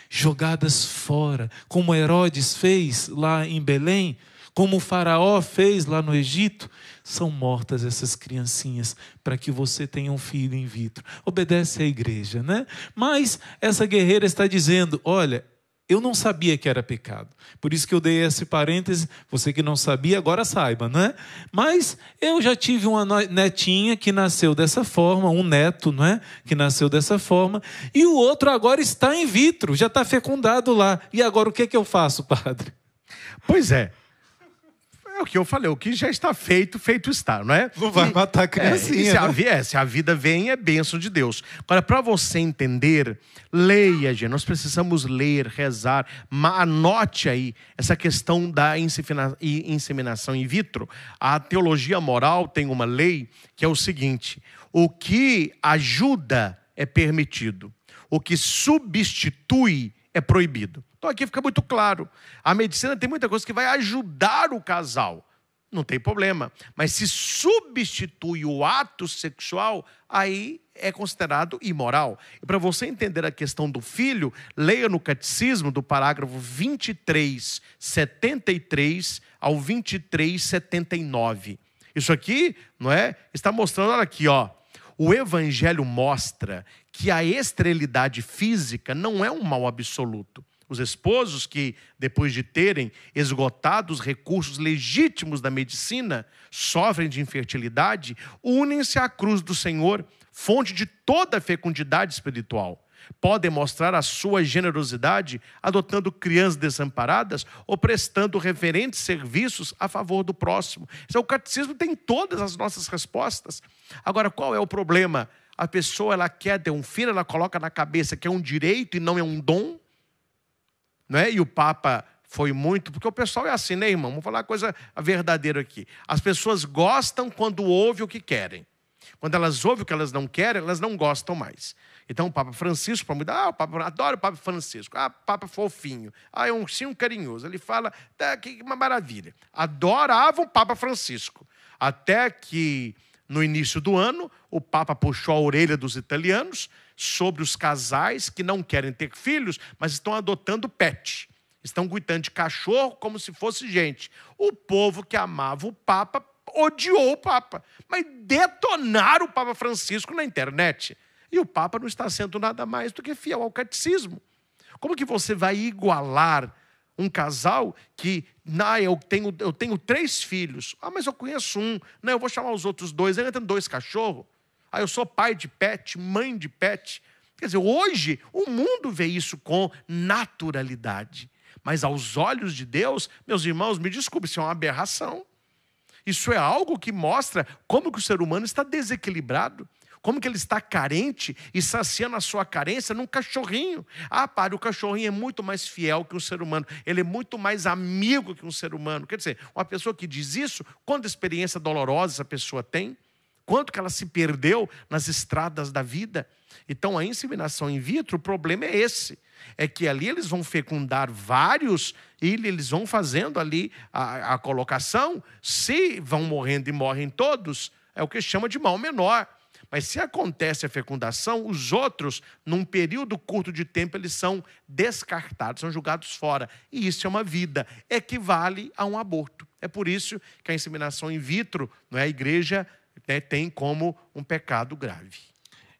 jogadas fora, como Herodes fez lá em Belém, como o Faraó fez lá no Egito, são mortas essas criancinhas para que você tenha um filho in vitro. Obedece à igreja, né? Mas essa guerreira está dizendo: olha, eu não sabia que era pecado. Por isso que eu dei esse parêntese. Você que não sabia, agora saiba, não é? Mas eu já tive uma netinha que nasceu dessa forma, um neto, não é? Que nasceu dessa forma. E o outro agora está in vitro, já está fecundado lá. E agora o que, é que eu faço, padre? Pois é. É o que eu falei, o que já está feito, feito está, não é? Não vai e, matar a criancinha. É, se, a, né? é, se, a, vida vem, é bênção de Deus. Agora, para você entender, leia, gente. Nós precisamos ler, rezar. Anote aí essa questão da inseminação in vitro. A teologia moral tem uma lei que é o seguinte: o que ajuda é permitido, o que substitui é proibido. Então aqui fica muito claro. A medicina tem muita coisa que vai ajudar o casal. Não tem problema. Mas se substitui o ato sexual, aí é considerado imoral. E para você entender a questão do filho, leia no catecismo do parágrafo 23, 73 ao 23, 79. Isso aqui, não é? Está mostrando, olha aqui, ó. O evangelho mostra que a esterilidade física não é um mal absoluto. Os esposos que, depois de terem esgotado os recursos legítimos da medicina, sofrem de infertilidade, unem-se à cruz do Senhor, fonte de toda a fecundidade espiritual. Podem mostrar a sua generosidade adotando crianças desamparadas ou prestando reverentes serviços a favor do próximo. Então, o catecismo tem todas as nossas respostas. Agora, qual é o problema? A pessoa ela quer ter um filho, ela coloca na cabeça que é um direito e não é um dom. Né? E o Papa foi muito, porque o pessoal é assim, né, irmão? Vamos falar a coisa verdadeira aqui. As pessoas gostam quando ouvem o que querem. Quando elas ouvem o que elas não querem, elas não gostam mais. Então, o Papa Francisco, para mudar, ah, o Papa, adoro o Papa Francisco, ah, Papa fofinho, ah, é um sim carinhoso. Ele fala, tá, que uma maravilha. Adoravam o Papa Francisco. Até que, no início do ano, o Papa puxou a orelha dos italianos sobre os casais que não querem ter filhos, mas estão adotando pet. Estão cuidando de cachorro como se fosse gente. O povo que amava o Papa odiou o Papa, mas detonaram o Papa Francisco na internet. E o Papa não está sendo nada mais do que fiel ao catecismo. Como que você vai igualar um casal que, não, eu tenho, eu tenho três filhos. Ah, mas eu conheço um. Não, eu vou chamar os outros dois. Ainda tem dois cachorros. Ah, eu sou pai de pet, mãe de pet. Quer dizer, hoje o mundo vê isso com naturalidade. Mas aos olhos de Deus, meus irmãos, me desculpe, isso é uma aberração. Isso é algo que mostra como que o ser humano está desequilibrado como que ele está carente e saciando a sua carência num cachorrinho. Ah, para, o cachorrinho é muito mais fiel que um ser humano, ele é muito mais amigo que um ser humano. Quer dizer, uma pessoa que diz isso, quanta experiência dolorosa essa pessoa tem, quanto que ela se perdeu nas estradas da vida. Então, a inseminação in vitro, o problema é esse. É que ali eles vão fecundar vários e eles vão fazendo ali a, a colocação. Se vão morrendo e morrem todos, é o que chama de mal menor. Mas se acontece a fecundação, os outros, num período curto de tempo, eles são descartados, são julgados fora. E isso é uma vida, equivale a um aborto. É por isso que a inseminação in vitro, não é, a igreja né, tem como um pecado grave.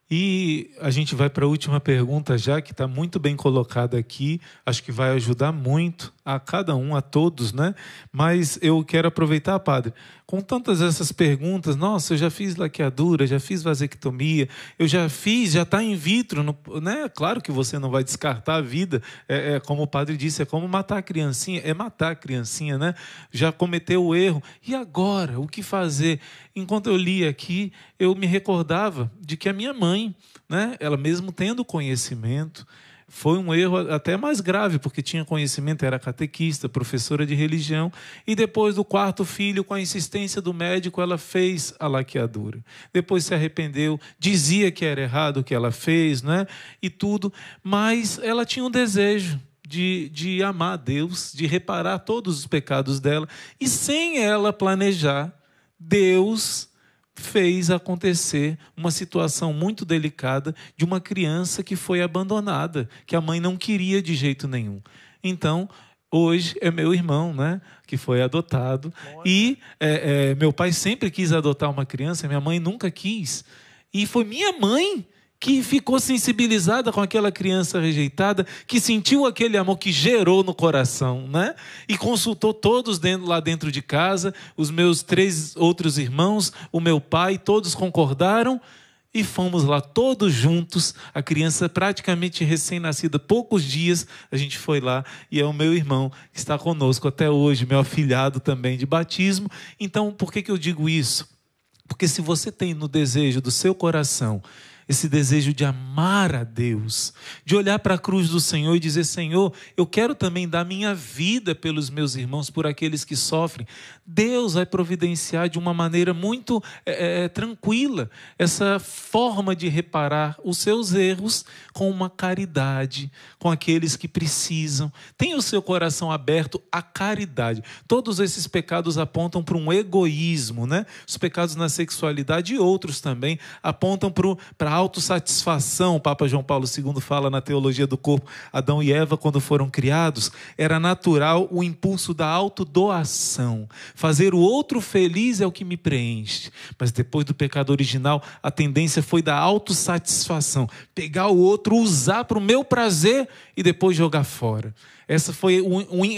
E a gente vai para a última pergunta já, que está muito bem colocada aqui. Acho que vai ajudar muito a cada um, a todos, né? Mas eu quero aproveitar, padre, com tantas essas perguntas, nossa, eu já fiz laqueadura, já fiz vasectomia, eu já fiz, já está in vitro, no, né? Claro que você não vai descartar a vida, é, é, como o padre disse, é como matar a criancinha, é matar a criancinha, né? Já cometeu o erro, e agora, o que fazer? Enquanto eu li aqui, eu me recordava de que a minha mãe, né, ela mesmo tendo conhecimento, foi um erro até mais grave, porque tinha conhecimento, era catequista, professora de religião, e depois do quarto filho, com a insistência do médico, ela fez a laqueadura. Depois se arrependeu, dizia que era errado o que ela fez, né? E tudo, mas ela tinha um desejo de, de amar Deus, de reparar todos os pecados dela, e sem ela planejar, Deus fez acontecer uma situação muito delicada de uma criança que foi abandonada, que a mãe não queria de jeito nenhum. Então, hoje é meu irmão, né, que foi adotado. E é, é, meu pai sempre quis adotar uma criança, minha mãe nunca quis. E foi minha mãe que ficou sensibilizada com aquela criança rejeitada, que sentiu aquele amor que gerou no coração, né? E consultou todos dentro, lá dentro de casa, os meus três outros irmãos, o meu pai, todos concordaram e fomos lá todos juntos, a criança praticamente recém-nascida, poucos dias, a gente foi lá e é o meu irmão que está conosco até hoje, meu afilhado também de batismo. Então, por que, que eu digo isso? Porque se você tem no desejo do seu coração esse desejo de amar a Deus, de olhar para a cruz do Senhor e dizer: Senhor, eu quero também dar minha vida pelos meus irmãos, por aqueles que sofrem. Deus vai providenciar de uma maneira muito é, é, tranquila essa forma de reparar os seus erros com uma caridade, com aqueles que precisam. Tenha o seu coração aberto à caridade. Todos esses pecados apontam para um egoísmo, né? Os pecados na sexualidade e outros também apontam para autossatisfação. O Papa João Paulo II fala na teologia do corpo: Adão e Eva, quando foram criados, era natural o impulso da autodoação. Fazer o outro feliz é o que me preenche. Mas depois do pecado original, a tendência foi da autossatisfação. Pegar o outro, usar para o meu prazer e depois jogar fora. Essa foi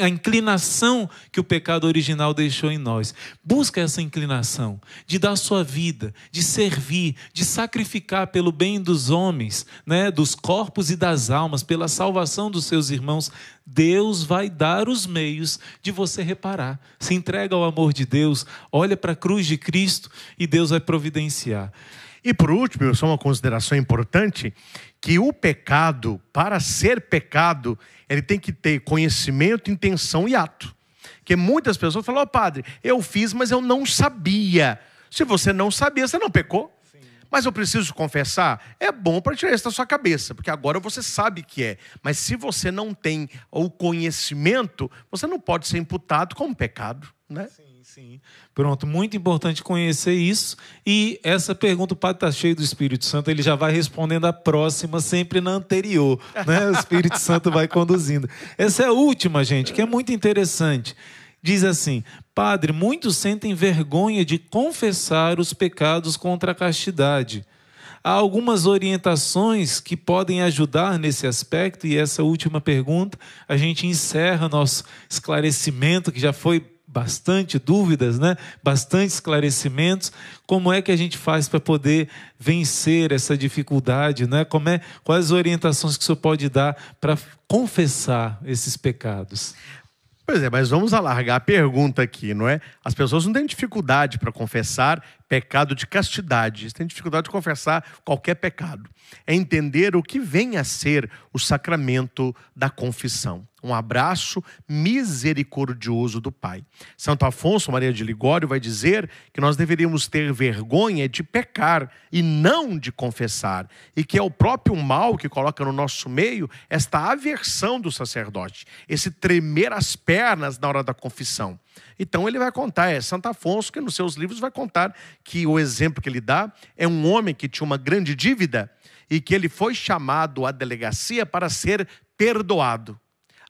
a inclinação que o pecado original deixou em nós. Busca essa inclinação de dar sua vida, de servir, de sacrificar pelo bem dos homens, né, dos corpos e das almas, pela salvação dos seus irmãos. Deus vai dar os meios de você reparar. Se entrega ao amor de Deus, olha para a cruz de Cristo e Deus vai providenciar. E por último, só uma consideração importante, que o pecado, para ser pecado, ele tem que ter conhecimento, intenção e ato. Porque muitas pessoas falam, oh, padre, eu fiz, mas eu não sabia. Se você não sabia, você não pecou. Sim. Mas eu preciso confessar? É bom para tirar isso da sua cabeça, porque agora você sabe que é. Mas se você não tem o conhecimento, você não pode ser imputado como pecado, né? Sim. Sim. Pronto, muito importante conhecer isso. E essa pergunta, o Padre está cheio do Espírito Santo, ele já vai respondendo a próxima, sempre na anterior. Né? O Espírito Santo vai conduzindo. Essa é a última, gente, que é muito interessante. Diz assim: Padre, muitos sentem vergonha de confessar os pecados contra a castidade. Há algumas orientações que podem ajudar nesse aspecto, e essa última pergunta, a gente encerra nosso esclarecimento, que já foi bastante dúvidas, né? bastante esclarecimentos. Como é que a gente faz para poder vencer essa dificuldade? Né? Como é, quais orientações que o senhor pode dar para confessar esses pecados? Pois é, mas vamos alargar a pergunta aqui, não é? As pessoas não têm dificuldade para confessar pecado de castidade, têm dificuldade de confessar qualquer pecado. É entender o que vem a ser o sacramento da confissão um abraço misericordioso do Pai. Santo Afonso Maria de Ligório vai dizer que nós deveríamos ter vergonha de pecar e não de confessar, e que é o próprio mal que coloca no nosso meio esta aversão do sacerdote, esse tremer as pernas na hora da confissão. Então ele vai contar, é Santo Afonso que nos seus livros vai contar que o exemplo que ele dá é um homem que tinha uma grande dívida e que ele foi chamado à delegacia para ser perdoado.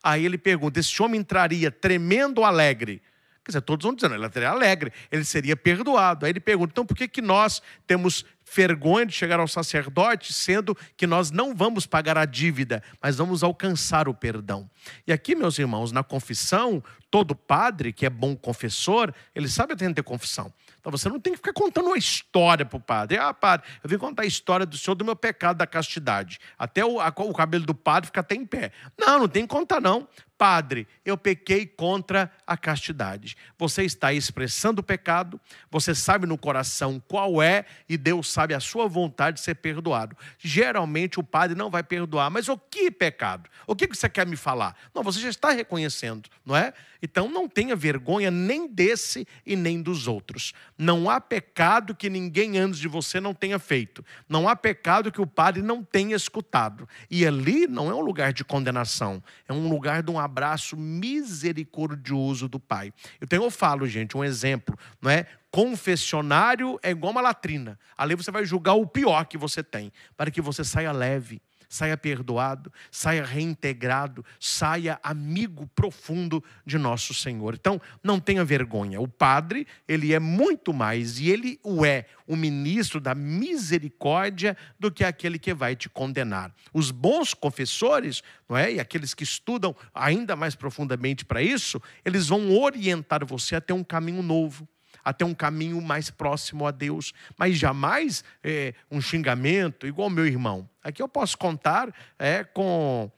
Aí ele pergunta: esse homem entraria tremendo alegre? Quer dizer, todos vão dizendo, ele entraria alegre, ele seria perdoado. Aí ele pergunta: então por que, que nós temos vergonha de chegar ao sacerdote, sendo que nós não vamos pagar a dívida, mas vamos alcançar o perdão? E aqui, meus irmãos, na confissão, todo padre que é bom confessor, ele sabe atender confissão. Então você não tem que ficar contando uma história para o padre. Ah, padre, eu vim contar a história do senhor do meu pecado da castidade. Até o, a, o cabelo do padre fica até em pé. Não, não tem que contar, não. Padre, eu pequei contra a castidade. Você está expressando o pecado, você sabe no coração qual é, e Deus sabe a sua vontade de ser perdoado. Geralmente o padre não vai perdoar, mas o que pecado? O que você quer me falar? Não, você já está reconhecendo, não é? Então não tenha vergonha nem desse e nem dos outros. Não há pecado que ninguém antes de você não tenha feito. Não há pecado que o padre não tenha escutado. E ali não é um lugar de condenação, é um lugar de um abraço misericordioso do Pai. Eu tenho, eu falo, gente, um exemplo, não é? Confessionário é igual uma latrina. Ali você vai julgar o pior que você tem, para que você saia leve saia perdoado, saia reintegrado, saia amigo profundo de nosso Senhor. Então, não tenha vergonha. O padre, ele é muito mais, e ele o é, o ministro da misericórdia do que aquele que vai te condenar. Os bons confessores, não é? E aqueles que estudam ainda mais profundamente para isso, eles vão orientar você a ter um caminho novo até um caminho mais próximo a Deus, mas jamais é, um xingamento, igual meu irmão. Aqui eu posso contar é, com,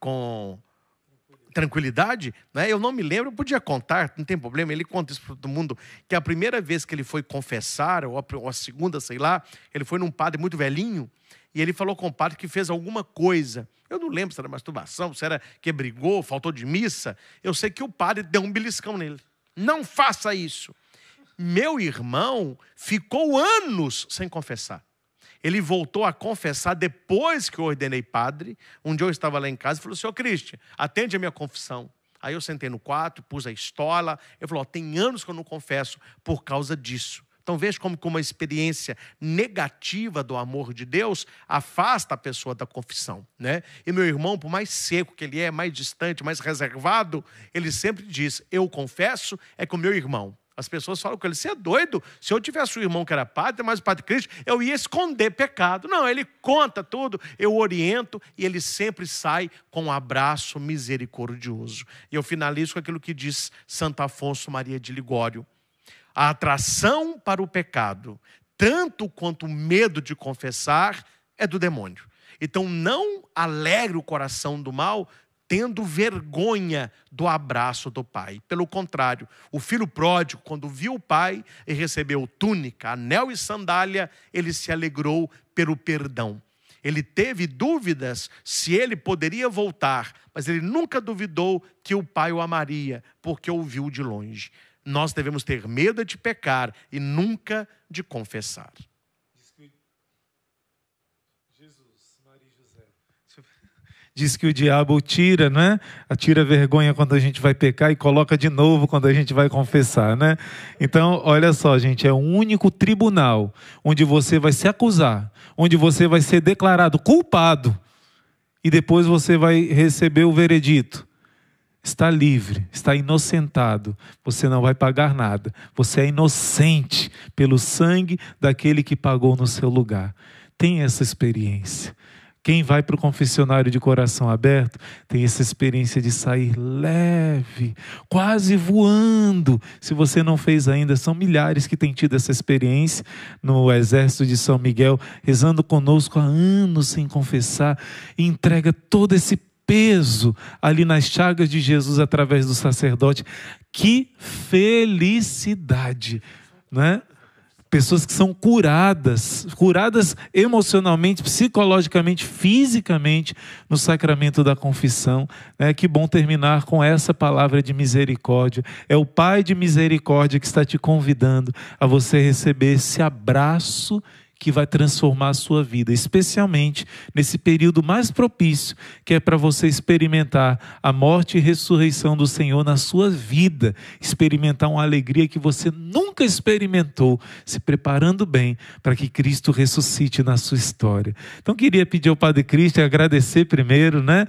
com tranquilidade, né? eu não me lembro, eu podia contar, não tem problema, ele conta isso para todo mundo, que a primeira vez que ele foi confessar, ou a, ou a segunda, sei lá, ele foi num padre muito velhinho, e ele falou com o padre que fez alguma coisa. Eu não lembro se era masturbação, se era que brigou, faltou de missa. Eu sei que o padre deu um beliscão nele. Não faça isso. Meu irmão ficou anos sem confessar. Ele voltou a confessar depois que eu ordenei padre. Um dia eu estava lá em casa e falou: Senhor Cristian, atende a minha confissão. Aí eu sentei no quarto, pus a estola. Ele falou: Tem anos que eu não confesso por causa disso. Então veja como uma experiência negativa do amor de Deus afasta a pessoa da confissão, né? E meu irmão, por mais seco que ele é, mais distante, mais reservado, ele sempre diz: "Eu confesso é com meu irmão". As pessoas falam com ele: você é doido? Se eu tivesse um irmão que era padre, mas o padre Cristo, eu ia esconder pecado. Não, ele conta tudo, eu oriento e ele sempre sai com um abraço misericordioso. E eu finalizo com aquilo que diz Santo Afonso Maria de Ligório: a atração para o pecado, tanto quanto o medo de confessar, é do demônio. Então não alegre o coração do mal tendo vergonha do abraço do pai. Pelo contrário, o filho pródigo, quando viu o pai e recebeu túnica, anel e sandália, ele se alegrou pelo perdão. Ele teve dúvidas se ele poderia voltar, mas ele nunca duvidou que o pai o amaria, porque o viu de longe. Nós devemos ter medo de pecar e nunca de confessar. Diz que o diabo tira, né? Tira vergonha quando a gente vai pecar e coloca de novo quando a gente vai confessar, né? Então, olha só, gente, é o único tribunal onde você vai se acusar, onde você vai ser declarado culpado e depois você vai receber o veredito. Está livre, está inocentado, você não vai pagar nada. Você é inocente pelo sangue daquele que pagou no seu lugar. Tem essa experiência. Quem vai para o confessionário de coração aberto tem essa experiência de sair leve, quase voando. Se você não fez ainda, são milhares que têm tido essa experiência no exército de São Miguel, rezando conosco há anos sem confessar, e entrega todo esse peso ali nas chagas de Jesus através do sacerdote. Que felicidade, né? Pessoas que são curadas, curadas emocionalmente, psicologicamente, fisicamente no sacramento da confissão. É que bom terminar com essa palavra de misericórdia. É o Pai de misericórdia que está te convidando a você receber esse abraço que vai transformar a sua vida, especialmente nesse período mais propício, que é para você experimentar a morte e ressurreição do Senhor na sua vida, experimentar uma alegria que você nunca experimentou, se preparando bem para que Cristo ressuscite na sua história. Então queria pedir ao Padre Cristo agradecer primeiro, né,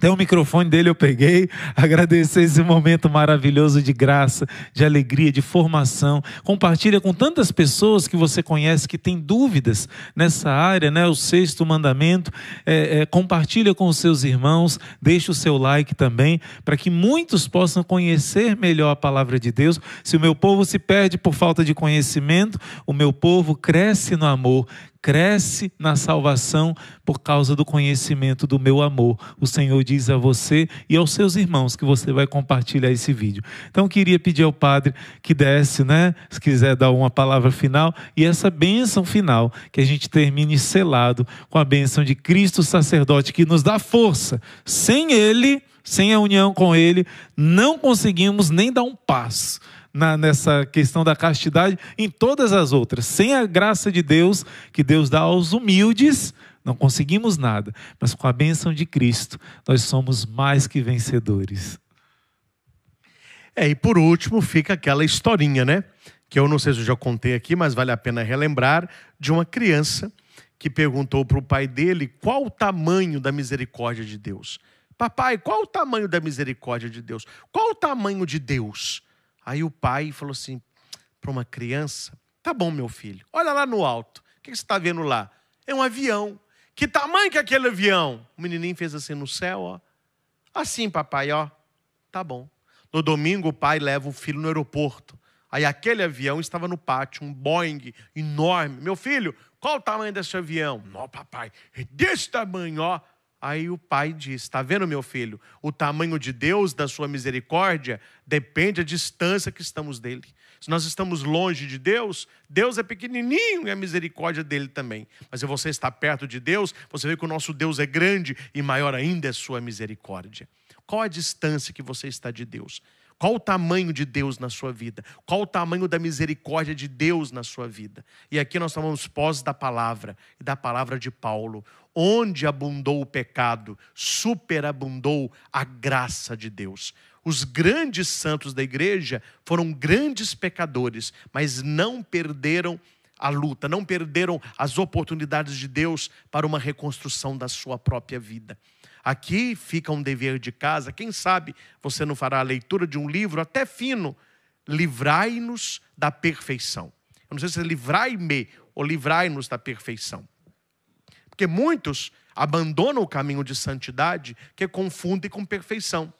até o microfone dele eu peguei, agradecer esse momento maravilhoso de graça, de alegria, de formação. Compartilha com tantas pessoas que você conhece que têm dúvidas nessa área, né? O sexto mandamento. É, é, compartilha com os seus irmãos, deixa o seu like também, para que muitos possam conhecer melhor a palavra de Deus. Se o meu povo se perde por falta de conhecimento, o meu povo cresce no amor, cresce na salvação por causa do conhecimento do meu amor. O Senhor diz a você e aos seus irmãos que você vai compartilhar esse vídeo. Então queria pedir ao Padre que desse, né, se quiser dar uma palavra final e essa bênção final, que a gente termine selado com a bênção de Cristo sacerdote que nos dá força. Sem ele, sem a união com ele, não conseguimos nem dar um passo na, nessa questão da castidade, em todas as outras. Sem a graça de Deus, que Deus dá aos humildes, não conseguimos nada. Mas com a bênção de Cristo, nós somos mais que vencedores. É, e por último fica aquela historinha, né? Que eu não sei se eu já contei aqui, mas vale a pena relembrar, de uma criança que perguntou para o pai dele qual o tamanho da misericórdia de Deus. Papai, qual o tamanho da misericórdia de Deus? Qual o tamanho de Deus? Aí o pai falou assim para uma criança: Tá bom, meu filho, olha lá no alto. O que você está vendo lá? É um avião. Que tamanho que é aquele avião? O menininho fez assim no céu, ó. Assim, papai, ó. Tá bom. No domingo, o pai leva o filho no aeroporto. Aí aquele avião estava no pátio, um Boeing enorme. Meu filho, qual o tamanho desse avião? Não, papai, é desse tamanho, ó. Aí o pai diz: Está vendo, meu filho? O tamanho de Deus, da sua misericórdia, depende da distância que estamos dele. Se nós estamos longe de Deus, Deus é pequenininho e a misericórdia dele também. Mas se você está perto de Deus, você vê que o nosso Deus é grande e maior ainda é a sua misericórdia. Qual a distância que você está de Deus? Qual o tamanho de Deus na sua vida? Qual o tamanho da misericórdia de Deus na sua vida? E aqui nós tomamos pós da palavra, e da palavra de Paulo. Onde abundou o pecado, superabundou a graça de Deus. Os grandes santos da igreja foram grandes pecadores, mas não perderam a luta, não perderam as oportunidades de Deus para uma reconstrução da sua própria vida. Aqui fica um dever de casa. Quem sabe você não fará a leitura de um livro até fino. Livrai-nos da perfeição. Eu não sei se é livrai-me ou livrai-nos da perfeição. Porque muitos abandonam o caminho de santidade que confundem com perfeição.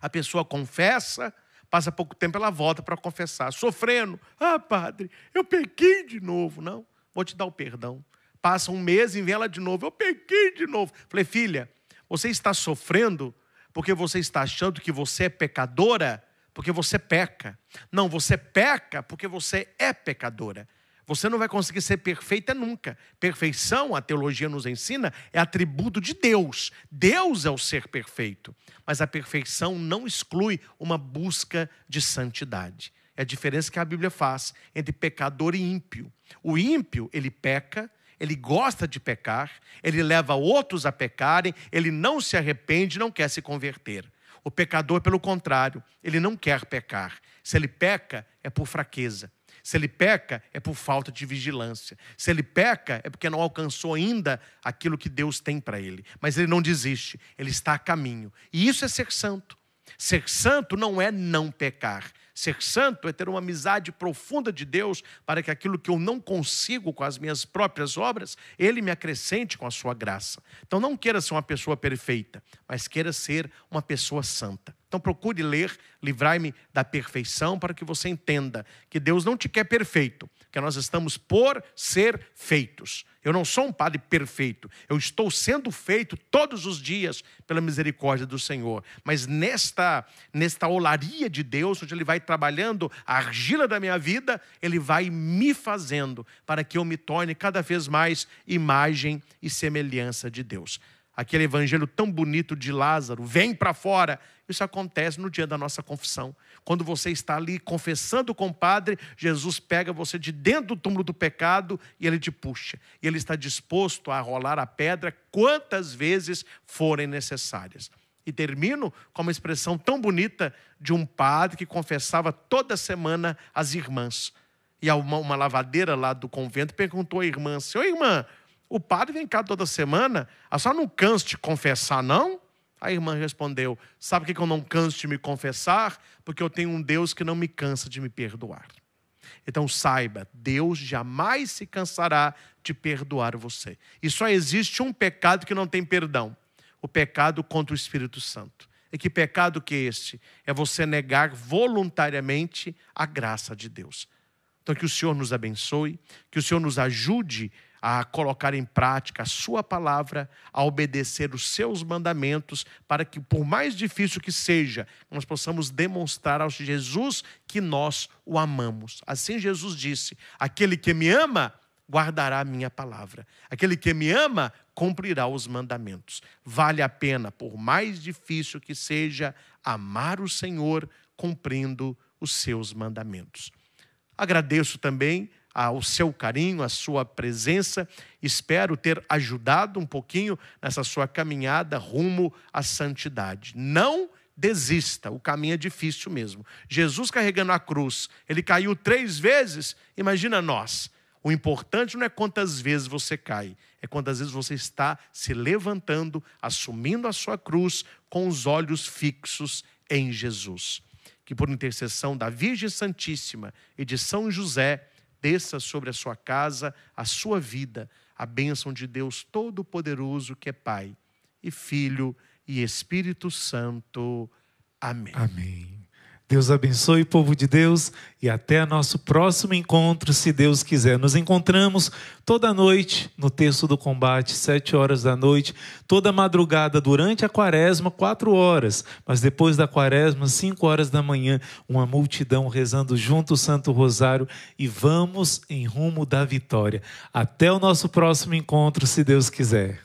A pessoa confessa, passa pouco tempo, ela volta para confessar, sofrendo. Ah, padre, eu pequei de novo. Não, vou te dar o perdão. Passa um mês e vem ela de novo. Eu pequei de novo. Falei, filha, você está sofrendo porque você está achando que você é pecadora, porque você peca. Não, você peca porque você é pecadora. Você não vai conseguir ser perfeita nunca. Perfeição, a teologia nos ensina, é atributo de Deus. Deus é o ser perfeito. Mas a perfeição não exclui uma busca de santidade. É a diferença que a Bíblia faz entre pecador e ímpio. O ímpio, ele peca, ele gosta de pecar, ele leva outros a pecarem, ele não se arrepende, não quer se converter. O pecador, pelo contrário, ele não quer pecar. Se ele peca, é por fraqueza. Se ele peca, é por falta de vigilância. Se ele peca, é porque não alcançou ainda aquilo que Deus tem para ele. Mas ele não desiste, ele está a caminho. E isso é ser santo. Ser santo não é não pecar. Ser santo é ter uma amizade profunda de Deus para que aquilo que eu não consigo com as minhas próprias obras, Ele me acrescente com a sua graça. Então não queira ser uma pessoa perfeita, mas queira ser uma pessoa santa. Então procure ler Livrai-me da perfeição para que você entenda que Deus não te quer perfeito, que nós estamos por ser feitos. Eu não sou um padre perfeito, eu estou sendo feito todos os dias pela misericórdia do Senhor. Mas nesta nesta olaria de Deus, onde ele vai trabalhando a argila da minha vida, ele vai me fazendo para que eu me torne cada vez mais imagem e semelhança de Deus aquele evangelho tão bonito de Lázaro, vem para fora. Isso acontece no dia da nossa confissão. Quando você está ali confessando com o Padre, Jesus pega você de dentro do túmulo do pecado e ele te puxa. E ele está disposto a rolar a pedra quantas vezes forem necessárias. E termino com uma expressão tão bonita de um padre que confessava toda semana as irmãs. E uma, lavadeira lá do convento perguntou à irmã: Senhor, irmã, o padre vem cá toda semana, a senhora não cansa de confessar, não? A irmã respondeu: Sabe que eu não canso de me confessar? Porque eu tenho um Deus que não me cansa de me perdoar. Então saiba, Deus jamais se cansará de perdoar você. E só existe um pecado que não tem perdão: o pecado contra o Espírito Santo. E que pecado que é este? É você negar voluntariamente a graça de Deus. Então que o Senhor nos abençoe, que o Senhor nos ajude a colocar em prática a sua palavra, a obedecer os seus mandamentos, para que, por mais difícil que seja, nós possamos demonstrar ao Jesus que nós o amamos. Assim Jesus disse: Aquele que me ama, guardará a minha palavra. Aquele que me ama, cumprirá os mandamentos. Vale a pena, por mais difícil que seja, amar o Senhor cumprindo os seus mandamentos. Agradeço também o seu carinho, a sua presença. Espero ter ajudado um pouquinho nessa sua caminhada rumo à santidade. Não desista, o caminho é difícil mesmo. Jesus carregando a cruz, ele caiu três vezes, imagina nós. O importante não é quantas vezes você cai, é quantas vezes você está se levantando, assumindo a sua cruz com os olhos fixos em Jesus. Que por intercessão da Virgem Santíssima e de São José, desça sobre a sua casa, a sua vida, a bênção de Deus Todo-Poderoso, que é Pai e Filho e Espírito Santo. Amém. Amém. Deus abençoe, povo de Deus, e até nosso próximo encontro, se Deus quiser. Nos encontramos toda noite no texto do combate, sete horas da noite, toda madrugada durante a quaresma, quatro horas, mas depois da quaresma, cinco horas da manhã, uma multidão rezando junto o Santo Rosário e vamos em rumo da vitória. Até o nosso próximo encontro, se Deus quiser.